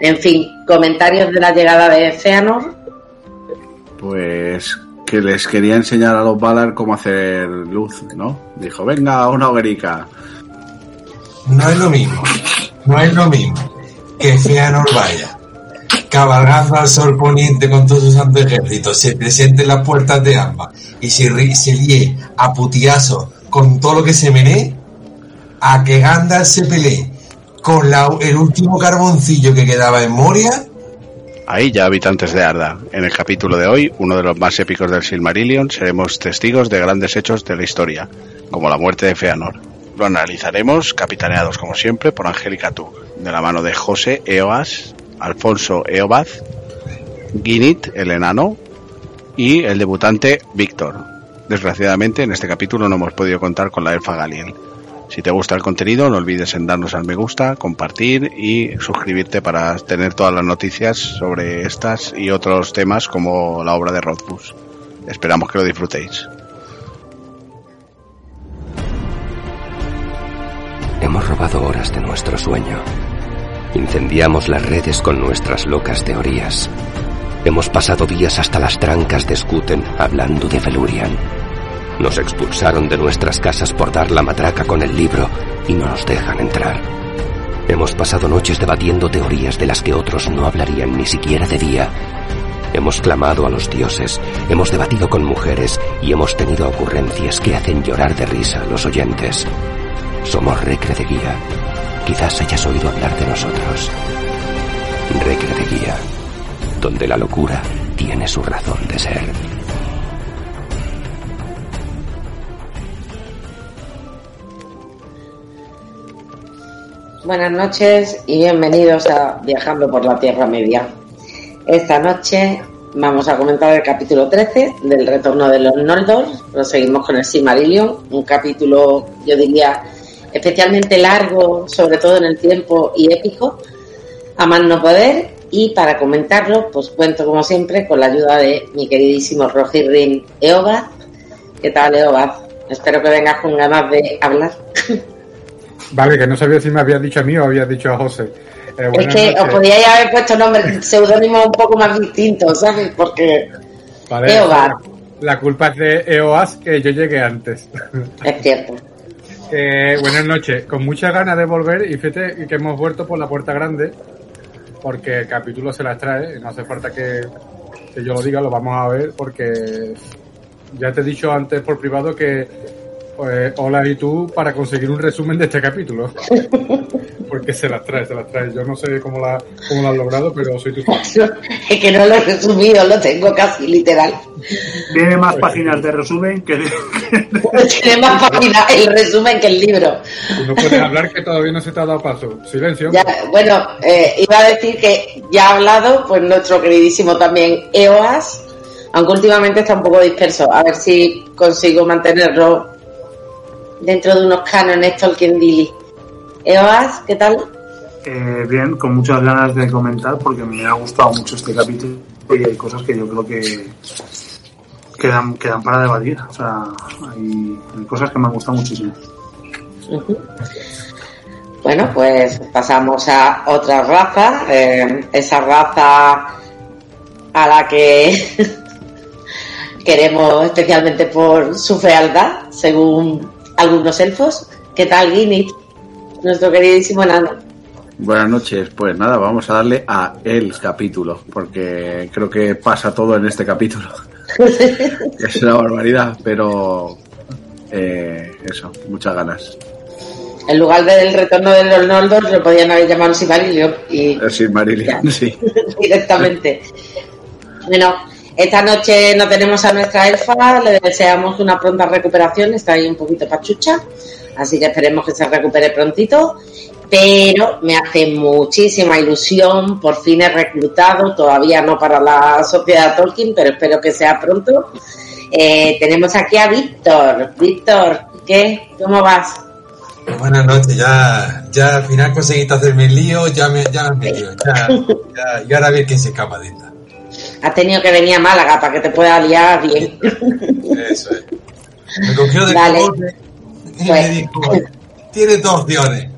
En fin, comentarios de la llegada de Feanor. Pues que les quería enseñar a los Valar cómo hacer luz, ¿no? Dijo, venga, una hoguerica. No es lo mismo, no es lo mismo que Feanor vaya cabalgando al sol poniente con todo su santo ejército, se presente en las puertas de ambas y se, ri- se líe a putiazo con todo lo que se menee, a que Gandalf se pelee con la- el último carboncillo que quedaba en Moria, Ahí ya habitantes de Arda. En el capítulo de hoy, uno de los más épicos del Silmarillion, seremos testigos de grandes hechos de la historia, como la muerte de Feanor. Lo analizaremos, capitaneados como siempre por Angélica Tug, de la mano de José Eoas, Alfonso Eobaz, Ginit, el enano, y el debutante Víctor. Desgraciadamente, en este capítulo no hemos podido contar con la elfa Galiel. Si te gusta el contenido, no olvides en darnos al me gusta, compartir y suscribirte para tener todas las noticias sobre estas y otros temas como la obra de Rothfuss. Esperamos que lo disfrutéis. Hemos robado horas de nuestro sueño. Incendiamos las redes con nuestras locas teorías. Hemos pasado días hasta las trancas de Skuten hablando de Felurian. Nos expulsaron de nuestras casas por dar la matraca con el libro y no nos dejan entrar. Hemos pasado noches debatiendo teorías de las que otros no hablarían ni siquiera de día. Hemos clamado a los dioses, hemos debatido con mujeres y hemos tenido ocurrencias que hacen llorar de risa a los oyentes. Somos Recre de Guía. Quizás hayas oído hablar de nosotros. Recre de Guía, donde la locura tiene su razón de ser. Buenas noches y bienvenidos a Viajando por la Tierra Media. Esta noche vamos a comentar el capítulo 13 del Retorno de los Noldor. Proseguimos con el Silmarillion, un capítulo, yo diría, especialmente largo, sobre todo en el tiempo y épico, a más no poder. Y para comentarlo, pues cuento como siempre con la ayuda de mi queridísimo Rojirrin Eobad. ¿Qué tal, Eobad? Espero que vengas con ganas de hablar. Vale, que no sabía si me habías dicho a mí o habías dicho a José. Eh, Es que os noches. podíais haber puesto nombres, seudónimos un poco más distintos, ¿sabes? Porque Vale. La culpa es de EOAS que yo llegué antes. es cierto. Eh, buenas noches, con muchas ganas de volver y fíjate que hemos vuelto por la puerta grande porque el capítulo se las trae, no hace falta que, que yo lo diga, lo vamos a ver porque ya te he dicho antes por privado que pues, hola y tú para conseguir un resumen de este capítulo. porque se las trae, se las trae. Yo no sé cómo la, cómo lo has logrado, pero soy tu fan. Es que no lo he resumido, lo tengo casi literal. Tiene más páginas de resumen que de... Tiene más páginas el resumen que el libro. No puedes hablar que todavía no se te ha dado paso. Silencio. Ya, bueno, eh, iba a decir que ya ha hablado pues nuestro queridísimo también EOAS, aunque últimamente está un poco disperso. A ver si consigo mantenerlo dentro de unos cánones Tolkien. EOAS, ¿qué tal? Eh, bien, con muchas ganas de comentar porque me ha gustado mucho este capítulo y hay cosas que yo creo que quedan, quedan para debatir. O sea, hay, hay cosas que me han gustado muchísimo. Bueno, pues pasamos a otra raza, eh, esa raza a la que queremos especialmente por su fealdad, según algunos elfos. ¿Qué tal, Guinness? Nuestro queridísimo enano. Buenas noches, pues nada, vamos a darle a el capítulo, porque creo que pasa todo en este capítulo. es una barbaridad, pero eh, eso, muchas ganas. En lugar del retorno de los Noldor, lo podían haber llamado Silmarillion y El Silmarillion, sí. directamente. Bueno, esta noche no tenemos a nuestra elfa, le deseamos una pronta recuperación, está ahí un poquito pachucha, así que esperemos que se recupere prontito. Pero me hace muchísima ilusión, por fin he reclutado, todavía no para la sociedad Tolkien, pero espero que sea pronto. Eh, tenemos aquí a Víctor. Víctor, ¿qué? ¿Cómo vas? Buenas noches, ya, ya al final conseguiste hacerme el lío, ya me, ya me metido, ya, ya, y ahora a ver quién se escapa de esta. Has tenido que venir a Málaga para que te pueda liar bien. Eso es. Me cogió de Vale. y Pues. me dijo, tienes dos opciones,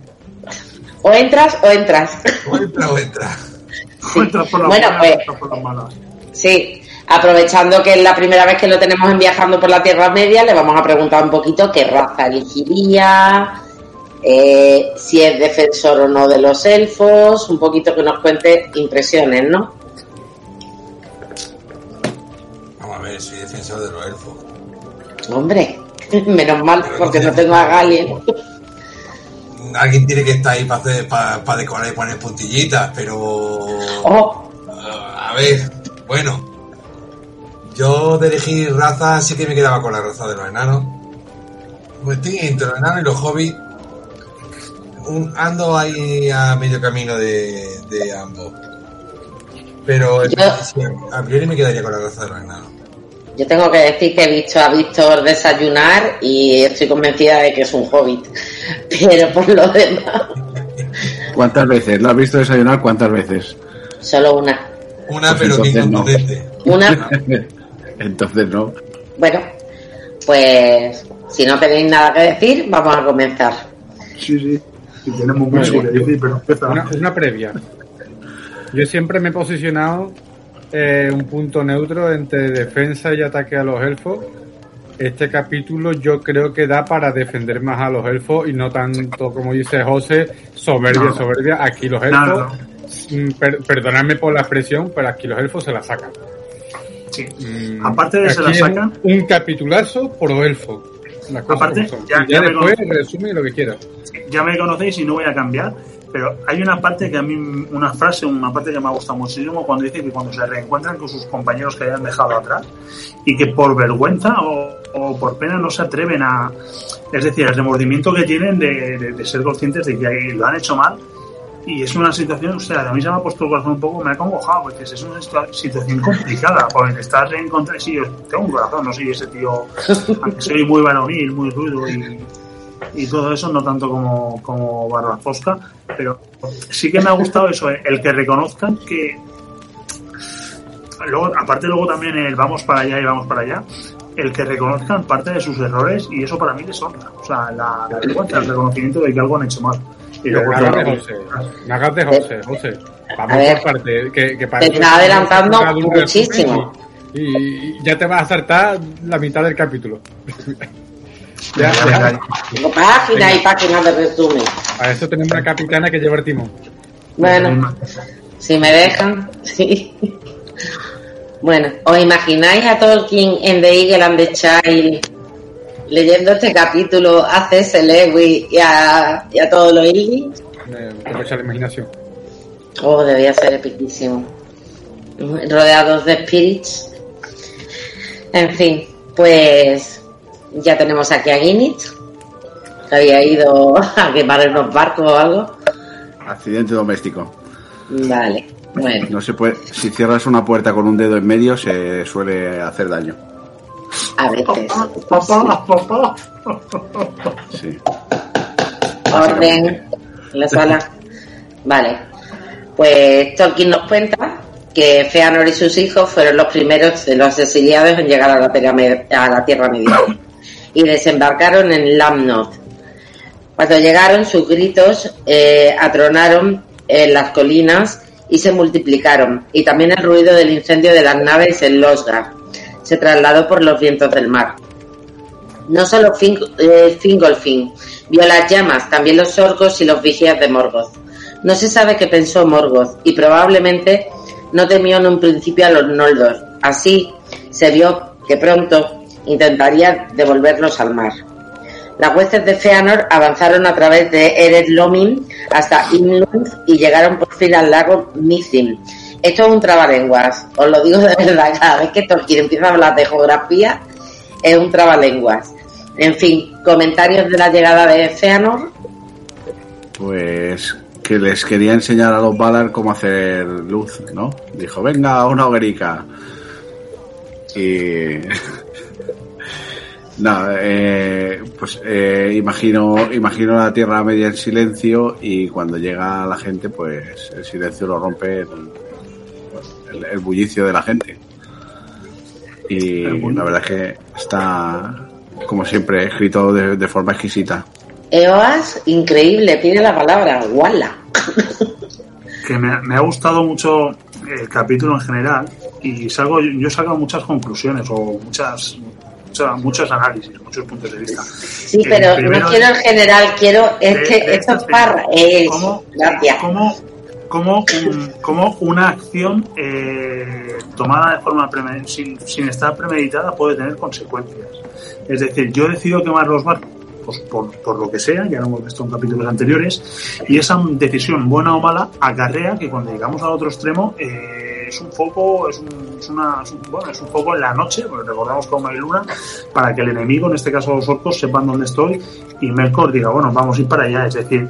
O entras o entras. o entra o entra. O entras por las Bueno, pues- entras por las malas. Sí, aprovechando que es la primera vez que lo tenemos en Viajando por la Tierra Media, le vamos a preguntar un poquito qué raza elegiría, eh, si es defensor o no de los elfos, un poquito que nos cuente impresiones, ¿no? Ver, soy defensor de los elfos. Hombre, menos mal porque no tengo a Galien. Alguien tiene que estar ahí para hacer, para, para decorar y poner puntillitas, pero Oh, a ver, bueno. Yo de elegir raza sí que me quedaba con la raza de los enanos. Pues estoy entre los enanos y los hobbits. Un- ando ahí a medio camino de, de ambos. Pero a priori me quedaría con la raza de los enanos. Yo tengo que decir que he visto a Víctor desayunar y estoy convencida de que es un hobbit. Pero por lo demás, ¿Cuántas veces? ¿Lo has visto desayunar cuántas veces? solo una. Una Pues pero que entonces no. Una, Entonces no. bueno, pues si no tenéis nada que decir, vamos a comenzar. Sí, sí. Y tenemos mucho que decir, pero. Una, una previa. Yo siempre me he posicionado eh, un punto neutro entre defensa y ataque a los elfos. Este capítulo yo creo que da para defender más a los elfos y no tanto como dice José, soberbia, No. soberbia. Aquí los elfos, no, mm, per- perdonadme por la expresión, pero aquí los elfos se la sacan. Sí. Mm, Aparte de se la sacan, Un capitulazo por elfo. Aparte, ya- ya ya después resume lo que quieras. ya me conocéis y no voy a cambiar, pero hay una parte que a mí, una frase, una parte que me ha gustado muchísimo cuando dice que cuando se reencuentran con sus compañeros que hayan dejado atrás y que por vergüenza o, por pena no se atreven a, es decir, el remordimiento que tienen de, ser conscientes de que lo han hecho mal. Y es una situación, o sea, a mí se me ha puesto el corazón un poco, me ha congojado, porque es una situa- situación complicada, porque estás reencontrando, sí, yo tengo un corazón, no soy ese tío, aunque soy muy varonil, muy rudo y, y todo eso, no tanto como, como Barba Fosca, pero sí que me ha gustado eso, eh, el que reconozcan que luego, aparte luego también el vamos para allá y vamos para allá, el que reconozcan parte de sus errores y eso para mí les honra, o sea, la, la vergüenza, el reconocimiento de que algo han hecho mal. Y luego claro, José. Me hagas de José, José. Vamos ver. por parte. Que, que para Te está adelantando muchísimo. Y, y ya te vas a saltar la mitad del capítulo. ya, Ya, ya. ya, Tengo páginas y páginas de resumen. Para eso tenemos una capitana que lleva el timón. Bueno, si me dejan, sí. Bueno, ¿os imagináis a Tolkien en The Eagle and the Child leyendo este capítulo a C.S. Lewis y a, y a todos los? Me, tengo la imaginación. Oh, debía ser epiquísimo. Rodeados de spirits. En fin, pues ya tenemos aquí a Guinnit, que había ido a quemar unos barcos o algo. Accidente doméstico. Vale, bueno. No se puede. Si cierras una puerta con un dedo en medio, se suele hacer daño. A veces. Papá, papá. Sí. Orden en la sala. Vale. Pues Tolkien nos cuenta que Feanor y sus hijos fueron los primeros de los exiliados en llegar a la a la tierra Media y desembarcaron en Lamnoth. Cuando llegaron, sus gritos eh, atronaron en las colinas y se multiplicaron, y también el ruido del incendio de las naves en Losgar se trasladó por los vientos del mar. No solo Fing, eh, Fingolfin vio las llamas, también los orcos y los vigías de Morgoth. No se sabe qué pensó Morgoth y probablemente no temió en un principio a los Noldor. Así se vio que pronto intentaría devolverlos al mar. Las huestes de Feanor avanzaron a través de Ered Lomin hasta Imlund y llegaron por fin al lago Mithrim. Esto es un trabalenguas, os lo digo de verdad, cada vez que Tolkien empieza a hablar de geografía, es un trabalenguas. En fin, comentarios de la llegada de Feanor. Pues que les quería enseñar a los Valar cómo hacer luz, ¿no? Dijo, venga, una hoguerica. Y... Nada, eh, pues eh, imagino, imagino la Tierra Media en silencio y cuando llega la gente, pues el silencio lo rompe el, el- el bullicio de la gente. Y la verdad es que está, como siempre, escrito de, de forma exquisita. Eoas, increíble, tiene la palabra, guala. que me, me ha gustado mucho el capítulo en general y salgo, yo he sacado muchas conclusiones o muchas, muchos análisis, muchos puntos de vista. Sí, El pero primero no quiero en general, quiero este, estos parras. ¿Cómo, Gracias. cómo, cómo, un- cómo una acción eh, tomada de forma sin, sin estar premeditada puede tener consecuencias? Es decir, yo decido quemar los barcos pues, por, lo que sea, ya lo hemos visto en capítulos anteriores, y esa decisión, buena o mala, acarrea que cuando llegamos al otro extremo eh, es un foco, es un, es una, es bueno, es un foco en la noche, porque recordamos como hay luna, para que el enemigo, en este caso los orcos, sepan dónde estoy y Melkor diga, bueno, vamos a ir para allá. Es decir,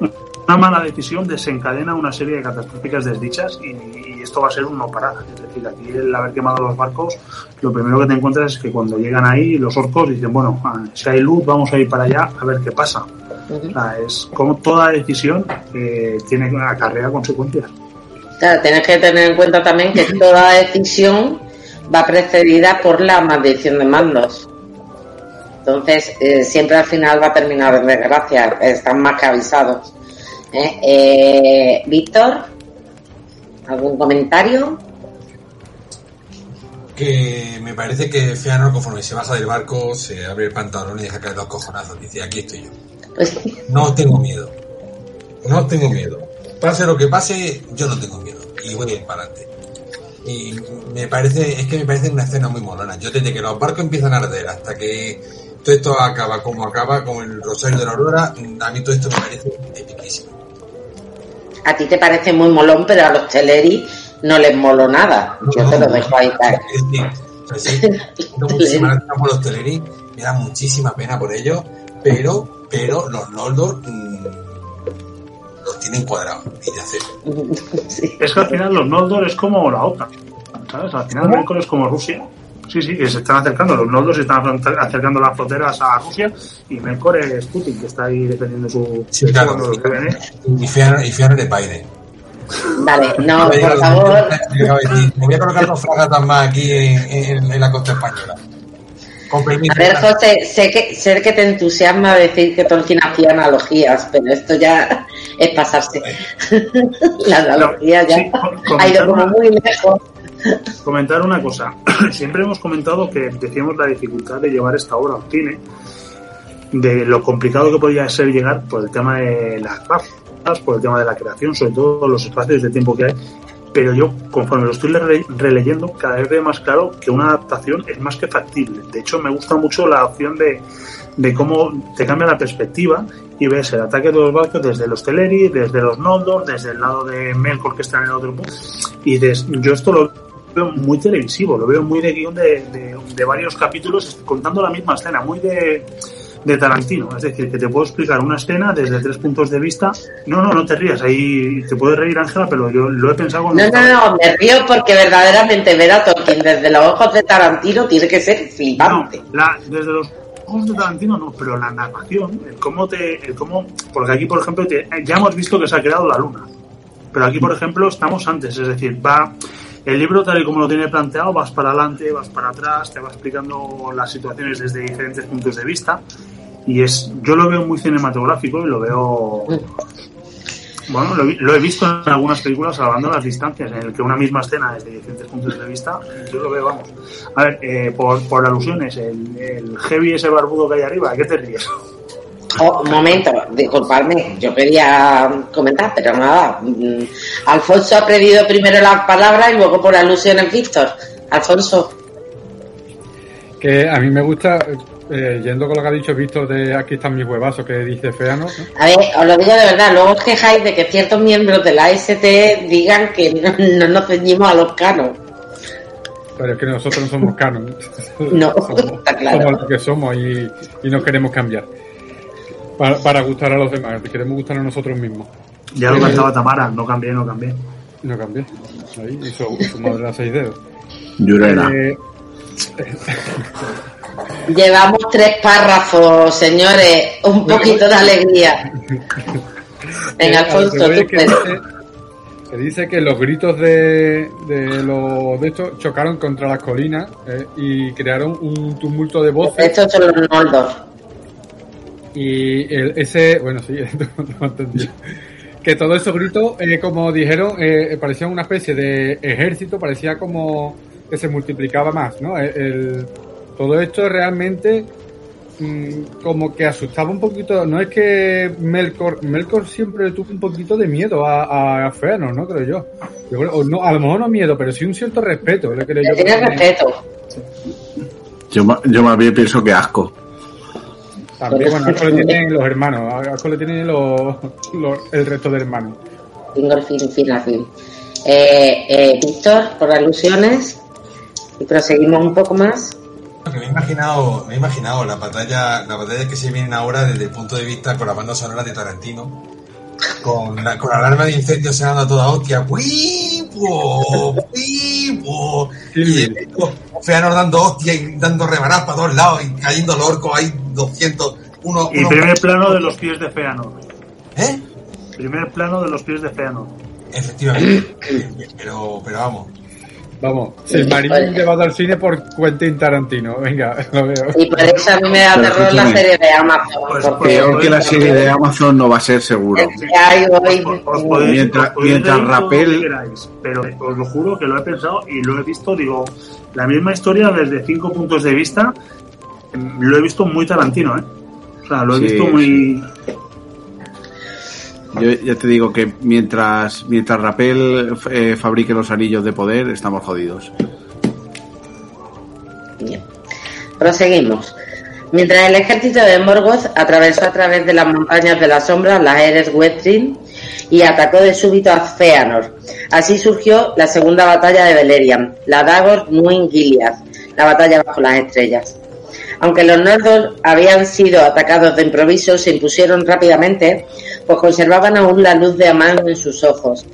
una mala decisión desencadena una serie de catastróficas desdichas y esto va a ser un no parar. Es decir, aquí el haber quemado los barcos, lo primero que te encuentras es que cuando llegan ahí los orcos dicen, bueno, ah, si hay luz, vamos a ir para allá a ver qué pasa. Ujú. O sea, es como toda decisión eh, tiene acarrea consecuencias. Claro, tienes que tener en cuenta también que toda decisión va precedida por la maldición de mandos. Entonces, eh, siempre al final va a terminar en desgracia. Están más que avisados. ¿Eh? Eh, Víctor, ¿algún comentario? Que me parece que Feanor, conforme se baja del barco, se abre el pantalón y deja caer dos cojonazos. Dice, aquí estoy yo. Pues No tengo miedo. No tengo miedo. Pase lo que pase, yo no tengo miedo. Y voy a ir para adelante. Y me parece, es que me parece una escena muy molona. Yo desde que los barcos empiezan a arder hasta que todo esto acaba como acaba, como el Rosario de la Aurora, a mí todo esto me parece epiquísimo. A ti te parece muy molón, pero a los Teleri no les moló nada. Yo te lo dejo ahí caer. Es tengo muchísima por los Teleri, me da muchísima pena por ellos, pero, pero los Noldor mm, los tienen cuadrados y de acero. Sí. Es que al final los Noldor es como la OTAN, ¿sabes? Al final Melkor es como Rusia. Sí, sí, que se están acercando, los Noldor se están acercando las fronteras a Rusia y Melkor es Putin, que está ahí defendiendo su... Sí, claro. cuando lo que. Y Feanor es Biden. Vale, no, Me por favor. Me voy a colocar dos fragatas más aquí en, en- en la costa española. Con permiso. A ver, José, sé que, sé que te entusiasma decir que Tolkien hacía analogías, pero esto ya es pasarse. La analogía ya Sí, ha ido como muy lejos. Comentar una cosa. Siempre hemos comentado que decíamos la dificultad de llevar esta obra al cine, de lo complicado que podía ser llegar por el tema de las razas, por el tema de la creación, sobre todo los espacios de tiempo que hay. Pero yo, conforme lo estoy re- releyendo, cada vez veo más claro que una adaptación es más que factible. De hecho, me gusta mucho la opción de, de cómo te cambia la perspectiva y ves el ataque de los barcos desde los Teleri, desde los Noldor, desde el lado de Melkor que está en el otro. Y des- yo esto lo veo muy televisivo, lo veo muy de guion de, de- de varios capítulos contando la misma escena, muy de, de Tarantino. Es decir, que te puedo explicar una escena desde tres puntos de vista. No, no, no te rías, ahí te puedes reír Ángela, pero yo lo he pensado. No, no, no, me río porque verdaderamente ver a Tolkien desde los ojos de Tarantino tiene que ser No, flipante. la, desde los ojos de Tarantino no, pero la narración, el cómo te, el cómo, porque aquí por ejemplo te- ya hemos visto que se ha creado la luna, pero aquí por ejemplo estamos antes, es decir, va el libro tal y como lo tiene planteado, vas para adelante, vas para atrás, te va explicando las situaciones desde diferentes puntos de vista y es, yo lo veo muy cinematográfico y lo veo, bueno, lo, lo he visto en algunas películas salvando las distancias, en el que una misma escena desde diferentes puntos de vista, yo lo veo, vamos. A ver, eh, por, por alusiones, el, el heavy ese barbudo que hay arriba, ¿a qué te ríes? Oh, un momento, disculpadme, yo quería comentar, pero nada. mm, Alfonso ha pedido primero las palabras y luego por alusiones Víctor. Alfonso, Que a mí me gusta, eh, yendo con lo que ha dicho Víctor de aquí están mis huevazos que dice Feano, ¿no? a ver, os lo digo de verdad, luego os quejáis de que ciertos miembros de la ST digan que no, no nos ceñimos a los canos. pero es que nosotros no somos canon. No, somos, está claro. somos lo que somos y, y no queremos cambiar. Para, para gustar a los demás, queremos gustar a nosotros mismos. Ya lo cantaba Tamara, no cambié, no cambié. No cambié. Ahí, y su, madre a seis dedos. Llurena. Eh, Llevamos tres párrafos, señores, un poquito de alegría. Venga, Eh, Alfonso, tú puedes. dice, que dice que los gritos de, de los de estos chocaron contra las colinas eh, y crearon un tumulto de voces Estos son los Noldor. Y el- ese bueno sí no, que todos esos gritos, eh, como dijeron, eh, parecían una especie de ejército, parecía como que se multiplicaba más, ¿no? El, el- todo esto realmente mm, como que asustaba un poquito. No es que Melkor, Melkor siempre tuvo un poquito de miedo a, a Feanor, ¿no? Creo yo. Yo creo- o no, a lo mejor no miedo, pero sí un cierto respeto. Le creo yo respeto. Yo, ma- yo más bien pienso que asco. También, bueno, asco le tienen los hermanos, asco le tienen los, los- el resto de hermanos. Tengo el fin, fin, al fin. Eh, eh, Víctor, por alusiones, y proseguimos un poco más. Me he imaginado, me he imaginado la batalla, la batalla que se vienen ahora desde el punto de vista con la banda sonora de Tarantino, con la, con la alarma de incendio sonando a toda hostia, ¡Wipo! ¡Wipo! Y el Feanor dando hostia y dando rebaradas para todos lados y cayendo los orcos, hay 200, uno, Y uno- primer plano de los pies de Feanor. ¿Eh? Primer plano de los pies de Feanor. Efectivamente. Pero, pero vamos. Vamos, Silmarillion llevado al cine por Quentin Tarantino. Venga, lo veo. Y por eso a mí me da Pero terror la serie de Amazon. Pues, porque Peor que la serie de Amazon no va a ser seguro. Mientras- mientras queráis, pero os lo juro que lo he pensado y lo he visto, digo, la misma historia desde cinco puntos de vista, lo he visto muy Tarantino, ¿eh? O sea, lo he Sí, visto muy... Yo ya te digo que mientras mientras Rapel eh, fabrique los anillos de poder, estamos jodidos. Bien. Proseguimos. Mientras el ejército de Morgoth atravesó a través de las montañas de la sombra las Eres Wetrin y atacó de súbito a Feanor. Así surgió la segunda batalla de Beleriand, la Dagor Nuin Gilead, la batalla bajo las estrellas. Aunque los Noldor habían sido atacados de improviso, se impusieron rápidamente, pues conservaban aún la luz de Amán en sus ojos.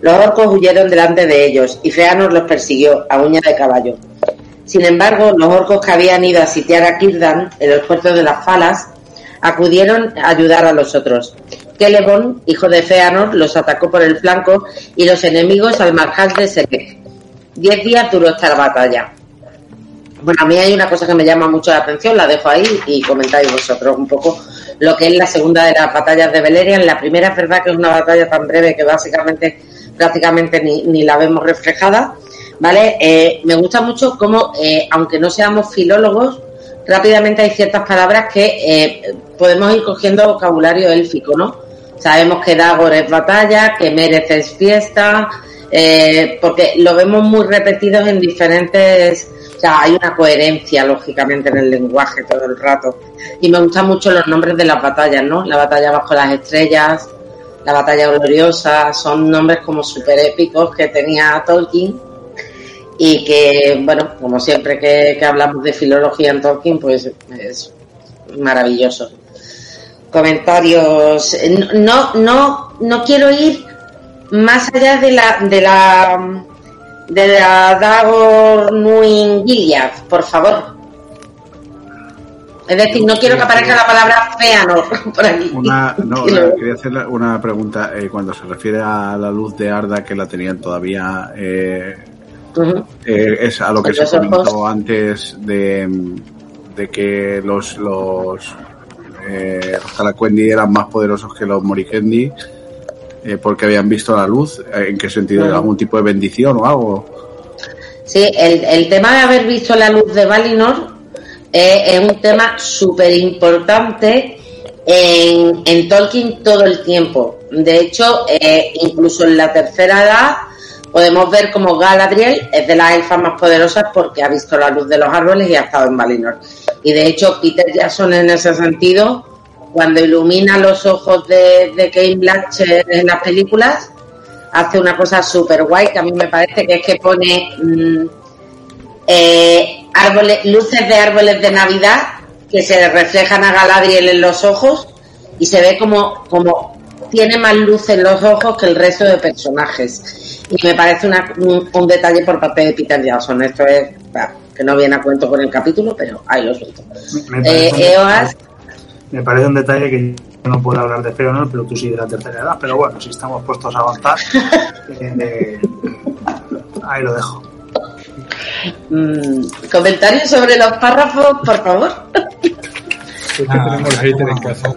Los orcos huyeron delante de ellos y Feanor los persiguió a uña de caballo. Sin embargo, los orcos que habían ido a sitiar a Círdan en los puertos de las Falas acudieron a ayudar a los otros. Celeborn, hijo de Feanor, los atacó por el flanco y los enemigos al marjar de Selec. Diez días duró esta batalla. Bueno, a mí hay una cosa que me llama mucho la atención, la dejo ahí y comentáis vosotros un poco lo que es la segunda de las batallas de Beleriand. La primera es verdad que es una batalla tan breve que básicamente prácticamente ni, la vemos reflejada, ¿vale? Eh, me gusta mucho cómo, eh, aunque no seamos filólogos, rápidamente hay ciertas palabras que eh, podemos ir cogiendo vocabulario élfico, ¿no? Sabemos que Dagor es batalla, que Merez es fiesta, porque lo vemos muy repetidos en diferentes... O sea, hay una coherencia, lógicamente, en el lenguaje todo el rato. Y me gustan mucho los nombres de las batallas, ¿no? La batalla bajo las estrellas, la batalla gloriosa, son nombres como súper épicos que tenía Tolkien y que, bueno, como siempre que, que hablamos de filología en Tolkien, pues es maravilloso. Comentarios. No, no, no quiero ir más allá de la, de la, de la Dagor Nuin Gilead, por favor. Es decir, no quiero que aparezca la palabra Feanor por aquí. Una, no, quería hacer una pregunta eh, cuando se refiere a la luz de Arda que la tenían todavía. eh, eh, es a lo que se ojos. comentó antes de, de que los los eh, eran más poderosos que los Morikendi eh, porque habían visto la luz. Eh, ¿En qué sentido? ¿Algún tipo de bendición o algo? Sí, el, el tema de haber visto la luz de Valinor eh, es un tema súper importante en, en Tolkien todo el tiempo. De hecho, eh, incluso en la tercera edad podemos ver como Galadriel es de las elfas más poderosas porque ha visto la luz de los árboles y ha estado en Valinor. Y de hecho, Peter Jackson en ese sentido, cuando ilumina los ojos de, de Kate Blanchett en las películas, hace una cosa súper guay que a mí me parece que es que pone mm, eh, árboles, luces de árboles de Navidad que se reflejan a Galadriel en los ojos y se ve como, como tiene más luz en los ojos que el resto de personajes. Y me parece una- un, un detalle por parte de Peter Jackson. Esto es que no viene a cuento con el capítulo, pero ahí lo suelto. Me Eh, Eoas, me parece un detalle que yo no puedo hablar de Feanor, pero tú sí de la tercera edad. Pero bueno, si estamos puestos a avanzar, eh, ahí lo dejo. mm, comentarios sobre los párrafos, por favor. Es que Ah, tenemos en casa.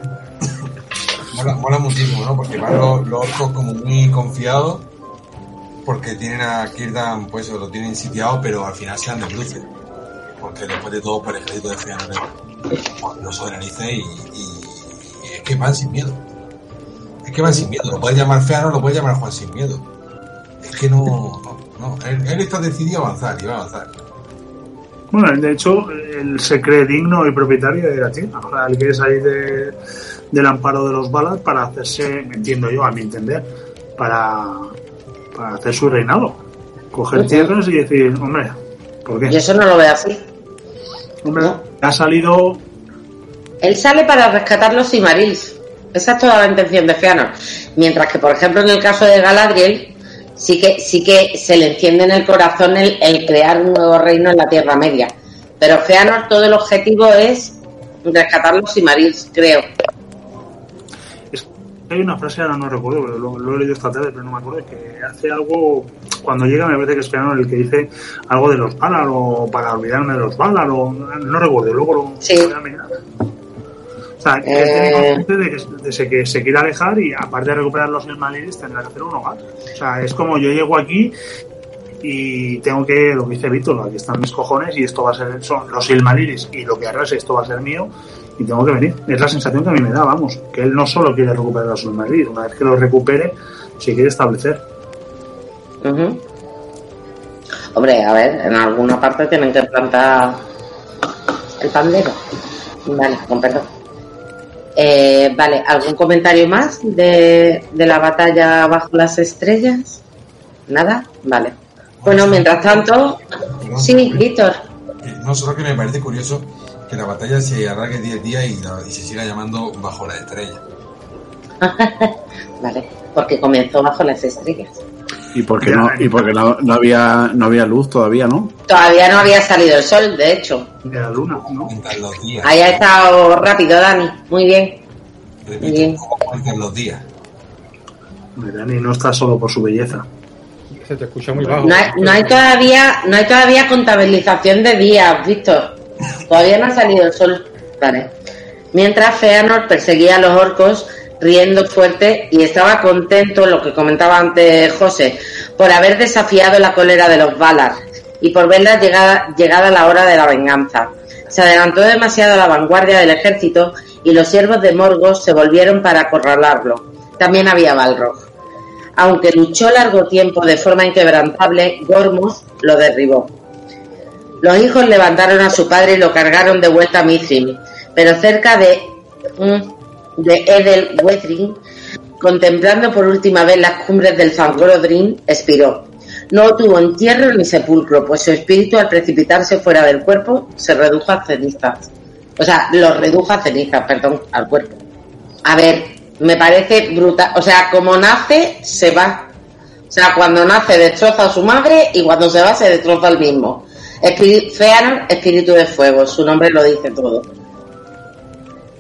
Mola, mola muchísimo, ¿no? Porque van los, los orcos como muy confiados porque tienen a Kirdan, pues lo tienen sitiado, pero al final se dan de bruces. Porque después de todo, por el ejército de Feanor lo soberanice y, y, y es que van sin miedo. Es que van sin miedo. Lo puedes llamar Feanor, lo puedes llamar Juan sin miedo. Es que no, no, no. Él, él está decidido a avanzar y va a avanzar. Bueno, de hecho, él se cree digno y propietario de la tierra. O sea, él quiere salir de, del amparo de los balas para hacerse, entiendo yo, a mi entender, para, para hacer su reinado. Coger tierras y decir, hombre, ¿por Y qué? eso no lo ve así. Hombre, no. Ha salido Él sale para rescatar los Cimarils. Esa es toda la intención de Feanor. Mientras que, por ejemplo, en el caso de Galadriel, sí que, sí que se le enciende en el corazón el, el crear un nuevo reino en la Tierra Media. Pero Feanor todo el objetivo es rescatar los Cimarils, creo. Hay una frase, ahora no recuerdo, pero lo, lo he leído esta tarde, pero no me acuerdo, que hace algo, cuando llega me parece que es Feanor el que dice algo de los Valar o para olvidarme de los Valar o no recuerdo, luego lo Sí. voy a mirar. O sea, que Eh. tiene consciente de que, de se- que se quiere alejar y aparte de recuperar los Silmarils tendrá que hacer un hogar. O sea, es como yo llego aquí y tengo que, lo que dice Víctor, aquí están mis cojones y esto va a ser, son los Silmarils y lo que arrase esto va a ser mío y tengo que venir. Es la sensación que a mí me da, vamos, que él no solo quiere recuperar los Silmarils, una vez que los recupere, se quiere establecer. Hombre, a ver, en alguna parte tienen que plantar el pandero. Vale, con perdón. Eh, vale, ¿algún comentario más de, de la batalla bajo las estrellas? ¿Nada? Vale. Bueno, mientras tanto, Perdón. sí, Víctor. Eh, No, solo que me parece curioso que la batalla se alargue 10 días y, la- y se siga llamando Bajo la Estrella. Vale, porque comenzó bajo las estrellas. Y porque Ya, no, y porque no, no había no había luz todavía, ¿no? Todavía no había salido el sol, de hecho. De la luna, ¿no? Los días. Ahí ha estado rápido, Dani. Muy bien. Repito, bien. ¿cómo cuentan los días? Dani no está solo por su belleza. Se te escucha muy bajo. No hay, no hay todavía, no hay todavía contabilización de días, Víctor. Todavía no ha salido el sol. Vale. Mientras Feanor perseguía a los orcos riendo fuerte y estaba contento, lo que comentaba antes José, por haber desafiado la cólera de los Valar y por verla llegada, llegada la hora de la venganza. Se adelantó demasiado a la vanguardia del ejército y los siervos de Morgoth se volvieron para acorralarlo. También había Balrog. Aunque luchó largo tiempo de forma inquebrantable, Gormus lo derribó. Los hijos levantaron a su padre y lo cargaron de vuelta a Mithrim, pero cerca de, de Edel Wethrin, contemplando por última vez las cumbres del Fangorodrim, expiró. No tuvo entierro ni sepulcro, pues su espíritu al precipitarse fuera del cuerpo se redujo a cenizas. O sea, lo redujo a cenizas, perdón, al cuerpo. A ver, me parece brutal. O sea, como nace, se va. O sea, cuando nace destroza a su madre y cuando se va se destroza al mismo. Espíritu, espíritu de fuego, su nombre lo dice todo.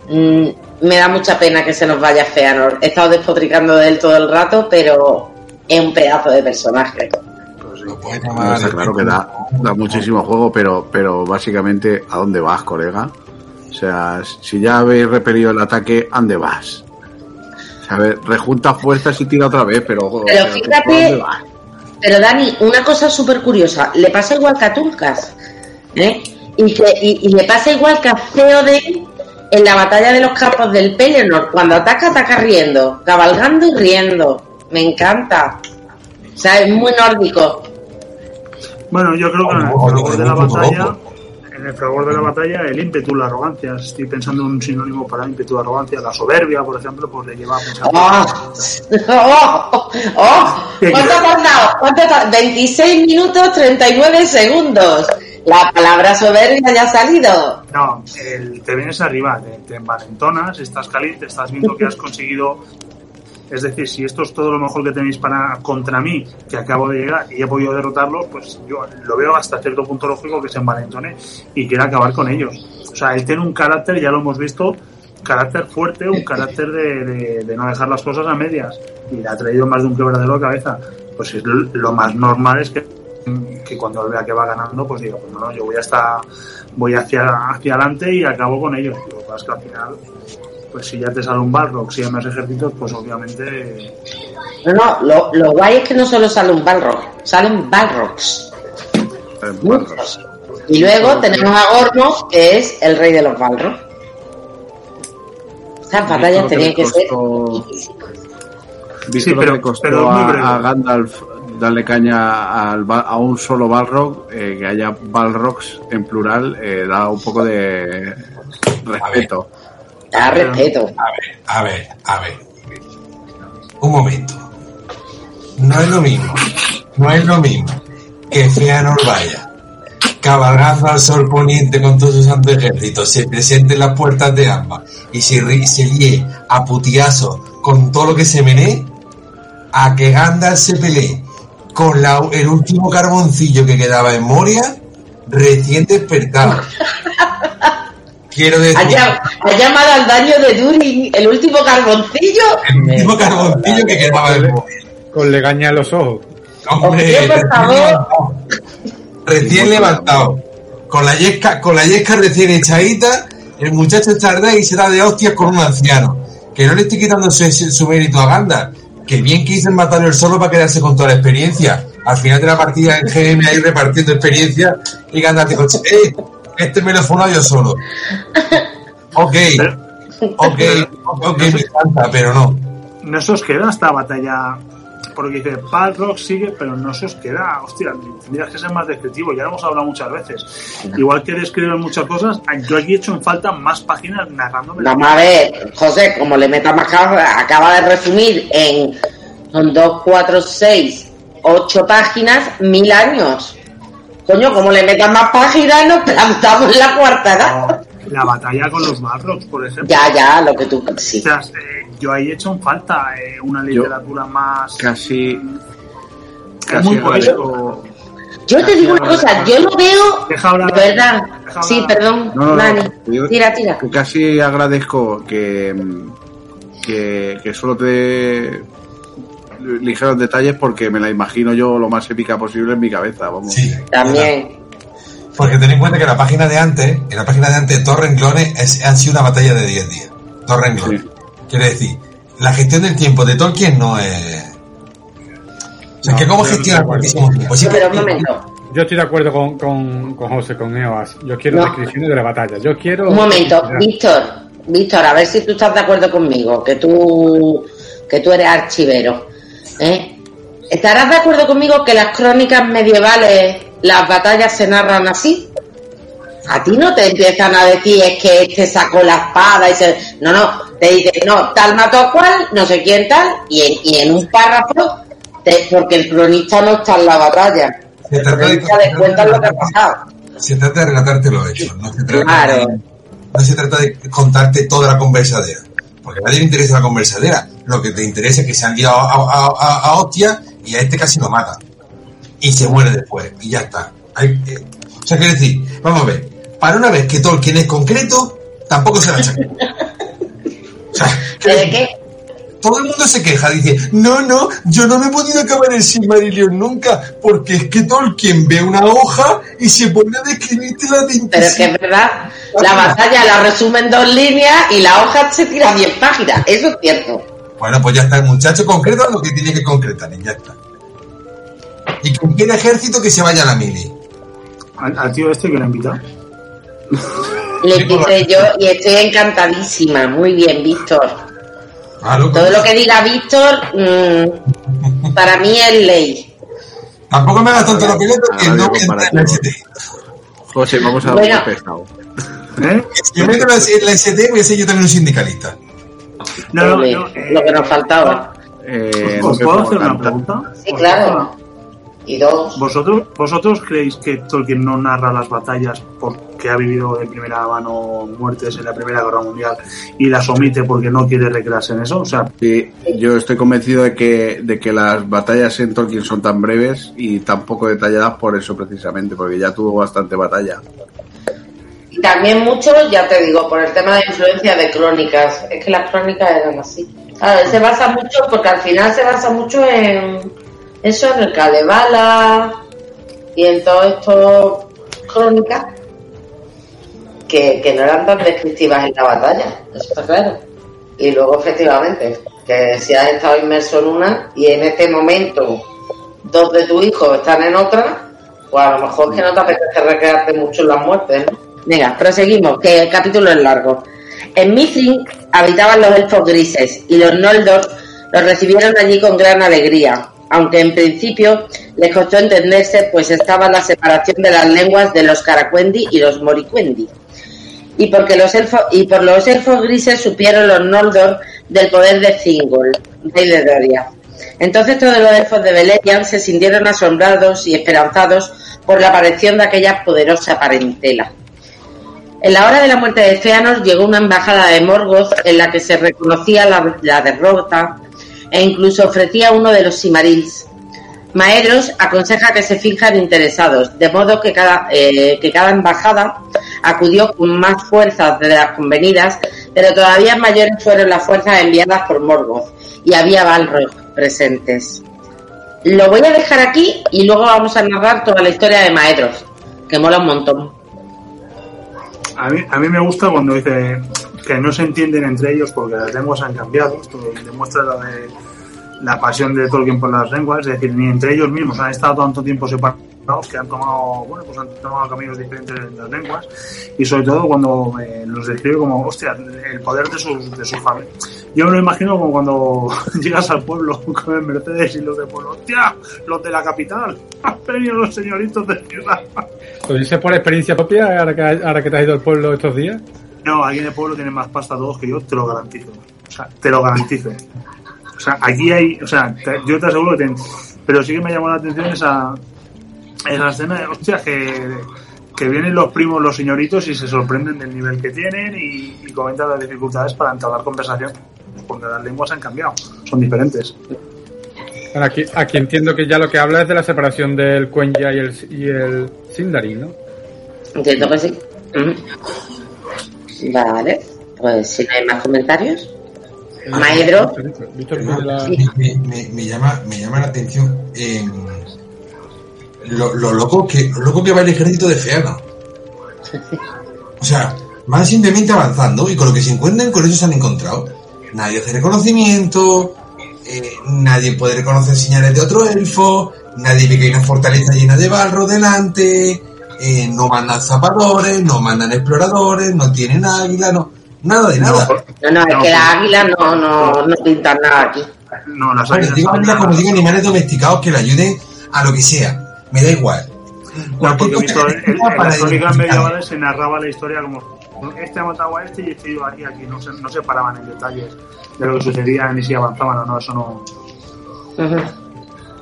Mm, me da mucha pena que se nos vaya Feanor. He estado despotricando de él todo el rato, pero es un pedazo de personaje. Pues, Lo puedes llamar. está claro que da, da muchísimo juego, pero, pero básicamente, ¿a dónde vas, colega? O sea, si ya habéis repelido el ataque, ¿a dónde vas? O sea, a ver, rejunta fuerzas y tira otra vez, pero... Pero fíjate- ¿por dónde vas? Pero Dani, una cosa súper curiosa, le pasa igual que a Tulkas, ¿eh? Y, que, y, y le pasa igual que a Theoden en la batalla de los campos del Pelennor, cuando ataca, ataca riendo, cabalgando y riendo. Me encanta. O sea, es muy nórdico. Bueno, yo creo que en el fragor de la batalla, en el fragor de la batalla, el ímpetu, la arrogancia, estoy pensando en un sinónimo para ímpetu, arrogancia, la soberbia, por ejemplo, pues le lleva a pensar. ¡Oh! ¡Oh! ¡Oh! ¿Cuánto ha tardado? ¿Cuánto ha tardado? 26 minutos 39 segundos. La palabra soberbia ya ha salido. No, el- te vienes arriba, te, te envalentonas, estás caliente, estás viendo que has conseguido. Es decir, si esto es todo lo mejor que tenéis para contra mí, que acabo de llegar y he podido derrotarlos, pues yo lo veo hasta cierto punto lógico que se envalentone y quiera acabar con ellos. O sea, él tiene un carácter, ya lo hemos visto, carácter fuerte, un carácter de, de- de no dejar las cosas a medias. Y le ha traído más de un quebradero a cabeza. Pues es lo más normal es que, que cuando vea que va ganando, pues diga, pues no, no, yo voy hasta voy hacia, hacia adelante y acabo con ellos. Lo que pasa es que al final pues si ya te sale un Balrog, si hay más ejércitos, pues obviamente No, no, lo, lo guay es que no solo sale un Balrog, salen Balrogs. Muchos. Y luego tenemos a Gornos, que es el rey de los Balrogs. Estas batallas lo tenían que ser costó- Visto Sí, lo pero- que costó pero a Gandalf darle caña al a un solo Balrog, eh, que haya Balrogs en plural, eh, da un poco de respeto. da respeto. A ver, a ver, a ver. Un momento. No es lo mismo. No es lo mismo que Feanor vaya cabalgando al sol poniente con todo su santo ejército, se presente en las puertas de ambas y se, se líe a putiazo con todo lo que se menee, a que Gandalf se pelee con la- el último carboncillo que quedaba en Moria, recién despertado. Quiero decir... Ha, llam- ha llamado al daño de Durin el último carboncillo. El último carboncillo que quedaba en Moria. Con legaña en los ojos. Hombre, por recién favor. levantado. Recién levantado. Con la yesca, con la yesca recién echadita, el muchacho tarda y se da de hostias con un anciano. Que no le estoy quitando su, su mérito a Gandalf. Que bien en matarlo él solo para quedarse con toda la experiencia. Al final de la partida en GM ahí repartiendo experiencia y Gandalf dijo, eh, este me lo he fumado yo solo. Ok, ok, ok, me encanta, pero no. no se os queda esta batalla. Porque dice, Balrog sigue, pero no se os queda. Hostia, tendrías que ser más descriptivo. Ya lo hemos hablado muchas veces. Igual que describen muchas cosas, yo aquí he hecho en falta más páginas narrándome. Vamos a ver, José, como le metas más cabra, acaba de resumir en son 2, 4, 6, 8 páginas, mil años. Coño, como le metas más páginas, nos plantamos en la cuarta edad. La batalla con los Balrogs, por ejemplo. Ya, ya, lo que tú. Sí. O sea, eh, yo ahí he hecho en falta eh, una literatura más. Casi, casi muy poético. Yo te digo una cosa, yo lo veo. Deja hablar. De verdad. Deja Sí, perdón, No, no, no. Nani. Digo- Tira, tira. que casi agradezco que, que, que solo te ligeros detalles porque me la imagino yo lo más épica posible en mi cabeza. Vamos. Sí. También. Porque ten en cuenta que la página de antes, en la página de antes, dos renglones es- han sido una batalla de 10 días. Dos renglones. Sí. Quiere decir, la gestión del tiempo de Tolkien no es. O sea, No, que cómo gestiona estoy de tantísimo tiempo. Sí, Pero un momento, Yo estoy de acuerdo con, con, con José, con Eoas. Yo quiero No. descripciones de la batalla. Yo quiero. un momento, Víctor, Víctor, a ver si tú estás de acuerdo conmigo, que tú, que tú eres archivero. ¿eh? ¿Estarás de acuerdo conmigo que las crónicas medievales, las batallas se narran así? A ti no te empiezan a decir es que este sacó la espada y se... No, no, te dicen, no, tal mató a cual, no sé quién tal, y en, y en un párrafo, te- porque el cronista no está en la batalla. Se trata de- cronista te cuenta lo que ha pasado. Se trata de relatarte los hechos, no se trata, Claro. de, no se trata de contarte toda la conversadera. Porque a nadie le interesa la conversadera. Lo que te interesa es que se han liado a, a, a- a hostia y a este casi lo mata. Y se muere después. Y ya está. Hay- eh, o sea, quiero decir, vamos a ver. Para una vez que Tolkien es concreto, tampoco se la chaca. O sea, ¿De qué? todo el mundo se queja, dice, no, no, yo no me he podido acabar el Silmarillion nunca, porque es que Tolkien ve una hoja y se pone a describirte la de Pero es que es verdad, la batalla la resume en dos líneas y la hoja se tira 10 páginas, eso es cierto. Bueno, pues ya está, el muchacho concreta lo que tiene que concretar y ya está. Y quien quiera ejército que se vaya a la mili. Al, al tío este que lo ha invitado. Le invité yo y estoy encantadísima. Muy bien, Víctor. Claro, Todo lo que diga Víctor, mm, para mí es ley. Tampoco me hagas tanto la pelota que Ahora no digo me entra en comparativo. la ST. José, vamos a Bueno. dar un pescado. ¿Eh? Si yo meto en la la ST, voy a ser yo también un sindicalista. No, no, eh, lo que nos faltaba. Eh, ¿Os puedo hacer una pregunta? Sí, claro. Y dos. ¿Vosotros, ¿Vosotros creéis que Tolkien no narra las batallas porque ha vivido de primera mano muertes en la Primera Guerra Mundial y las omite porque no quiere recrearse en eso? O sea, Sí, yo estoy convencido de que, de que las batallas en Tolkien son tan breves y tan poco detalladas por eso precisamente, porque ya tuvo bastante batalla. Y también mucho, ya te digo, por el tema de influencia de crónicas. Es que las crónicas eran así. Se basa mucho, porque al final se basa mucho en eso, en el Kalevala y en todo esto crónicas que, que no eran tan descriptivas en la batalla. Eso está claro. y luego efectivamente, que si has estado inmerso en una y en este momento dos de tus hijos están en otra, pues a lo mejor que no te apetece recrearte mucho en las muertes, ¿no? Venga, proseguimos, que el capítulo es largo. En Mithrin habitaban los elfos grises y los Noldor los recibieron allí con gran alegría, aunque en principio les costó entenderse, pues estaba la separación de las lenguas de los Caracuendi y los Moricuendi. Y porque los elfos, y por los elfos grises supieron los Noldor del poder de Thingol, rey de Doria. Entonces todos los elfos de Beleriand se sintieron asombrados y esperanzados por la aparición de aquella poderosa parentela. En la hora de la muerte de Feanor llegó una embajada de Morgoth en la que se reconocía la, la derrota e incluso ofrecía uno de los Simarils. Maeros aconseja que se finjan interesados, de modo que cada, eh, que cada embajada acudió con más fuerzas de las convenidas, pero todavía mayores fueron las fuerzas enviadas por Morgoth, y había Balrog presentes. Lo voy a dejar aquí y luego vamos a narrar toda la historia de Maedros, que mola un montón. A mí, a mí me gusta cuando dice que no se entienden entre ellos porque las lenguas han cambiado. Esto demuestra la, de, la pasión de Tolkien por las lenguas. Es decir, ni entre ellos mismos han estado tanto tiempo separados que han tomado, bueno, pues han tomado caminos diferentes en las lenguas. Y sobre todo cuando eh, los describe como, hostia, el poder de su, de su familia. Yo me lo imagino como cuando llegas al pueblo con el Mercedes y los del pueblo, hostia, los de la capital, han venido los señoritos de ciudad. ¿Lo dices por experiencia propia ahora que, ahora que te has ido al pueblo estos días? No, aquí en el pueblo tienen más pasta todos que yo, te lo garantizo. O sea, te lo garantizo. O sea, aquí hay, o sea, te- yo te aseguro que ten- pero sí que me llamó la atención esa, esa escena de, hostia, que, que vienen los primos, los señoritos y se sorprenden del nivel que tienen y, y comentan las dificultades para entablar conversación. Porque las lenguas han cambiado, son diferentes. Bueno, aquí, aquí entiendo que ya lo que habla es de la separación del Quenya y el, y el Sindarin, ¿no? Entiendo que sí. Vale, pues si no hay más comentarios. Maedro, la- me, me- me- me llama, me llama la atención eh, lo, lo loco que lo loco que va el ejército de Feanor. O sea, van simplemente avanzando y con lo que se encuentran, con eso se han encontrado. Nadie hace reconocimiento, eh, nadie puede reconocer señales de otro elfo, nadie ve que hay una fortaleza llena de barro delante, eh, no mandan zapadores, no mandan exploradores, no tienen águila, no, nada de nada. no, no, es que las águilas no, no, no pintan nada aquí. No, las Bueno, digo águila como digo animales domesticados que le ayuden a lo que sea. Me da igual. No, porque en, las crónicas medievales se narraba la historia como este ha matado a este y este iba aquí, aquí. No se, no se paraban en detalles de lo que sucedía ni si avanzaban o no. Eso no.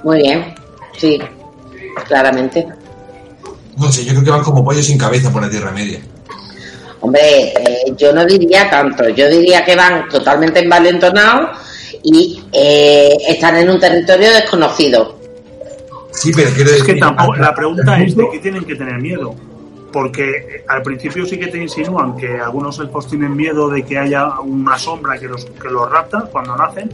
Muy bien, sí, claramente. No sé, yo creo que van como pollos sin cabeza por la Tierra Media. Hombre, eh, yo no diría tanto, yo diría que van totalmente envalentonados y eh, están en un territorio desconocido. Sí, pero quiero Es decir. que tampoco, la pregunta es de qué tienen que tener miedo. Porque al principio sí que te insinúan que algunos elfos tienen miedo de que haya una sombra que los, que los rapta cuando nacen,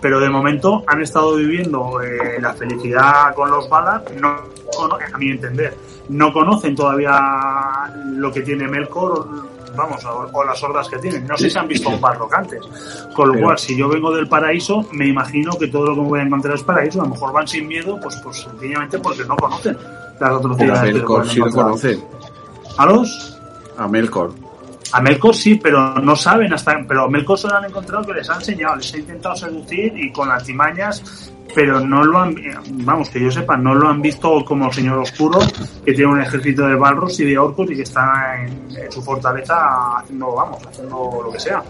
pero de momento han estado viviendo eh, la felicidad con los balas, no, a mi entender, no conocen todavía lo que tiene Melkor, vamos, o, o las hordas que tienen. No sé si han visto un Balrog antes. Con lo Pero- cual, si yo vengo del paraíso, me imagino que todo lo que me voy a encontrar es paraíso. A lo mejor van sin miedo, pues, pues sencillamente porque no conocen las a atrocidades se Melkor sí lo conocen. ¿A los? A Melkor. A Melkor sí, pero no saben hasta. Pero a Melkor solo han encontrado que les ha enseñado, les ha intentado seducir y con artimañas, pero no lo han. Vamos, que yo sepa, no lo han visto como el Señor Oscuro, que tiene un ejército de balros y de orcos y que está en, en su fortaleza haciendo, vamos, haciendo lo que sea.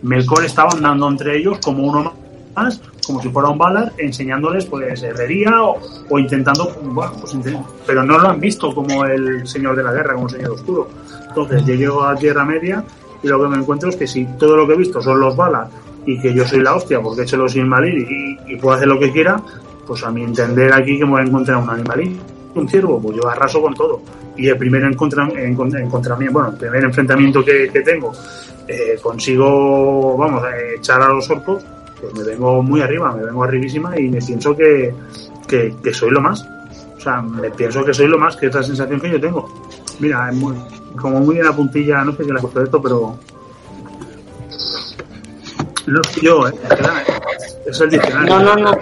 Melkor estaba andando entre ellos como uno más, como si fuera un Valar, enseñándoles pues herrería o, o intentando, bueno, pues pero no lo han visto como el Señor de la Guerra, como el Señor Oscuro. Entonces yo llego a Tierra Media y lo que me encuentro es que si todo lo que he visto son los Valar y que yo soy la hostia porque he hecho los Silmaril y, puedo hacer lo que quiera, pues a mi entender aquí que me voy a encontrar un animalín, un ciervo, pues yo arraso con todo. Y el primer encontra, bueno, el primer enfrentamiento que, que tengo, eh, consigo, vamos, eh, echar a los orcos, pues me vengo muy arriba, me vengo arribísima y me pienso que, que, soy lo más. O sea, me pienso que soy lo más, que es la sensación que yo tengo. Mira, es muy, como muy en la puntilla, no sé qué le ha puesto esto, pero No soy yo, ¿eh? Es el diccionario. No, no, no.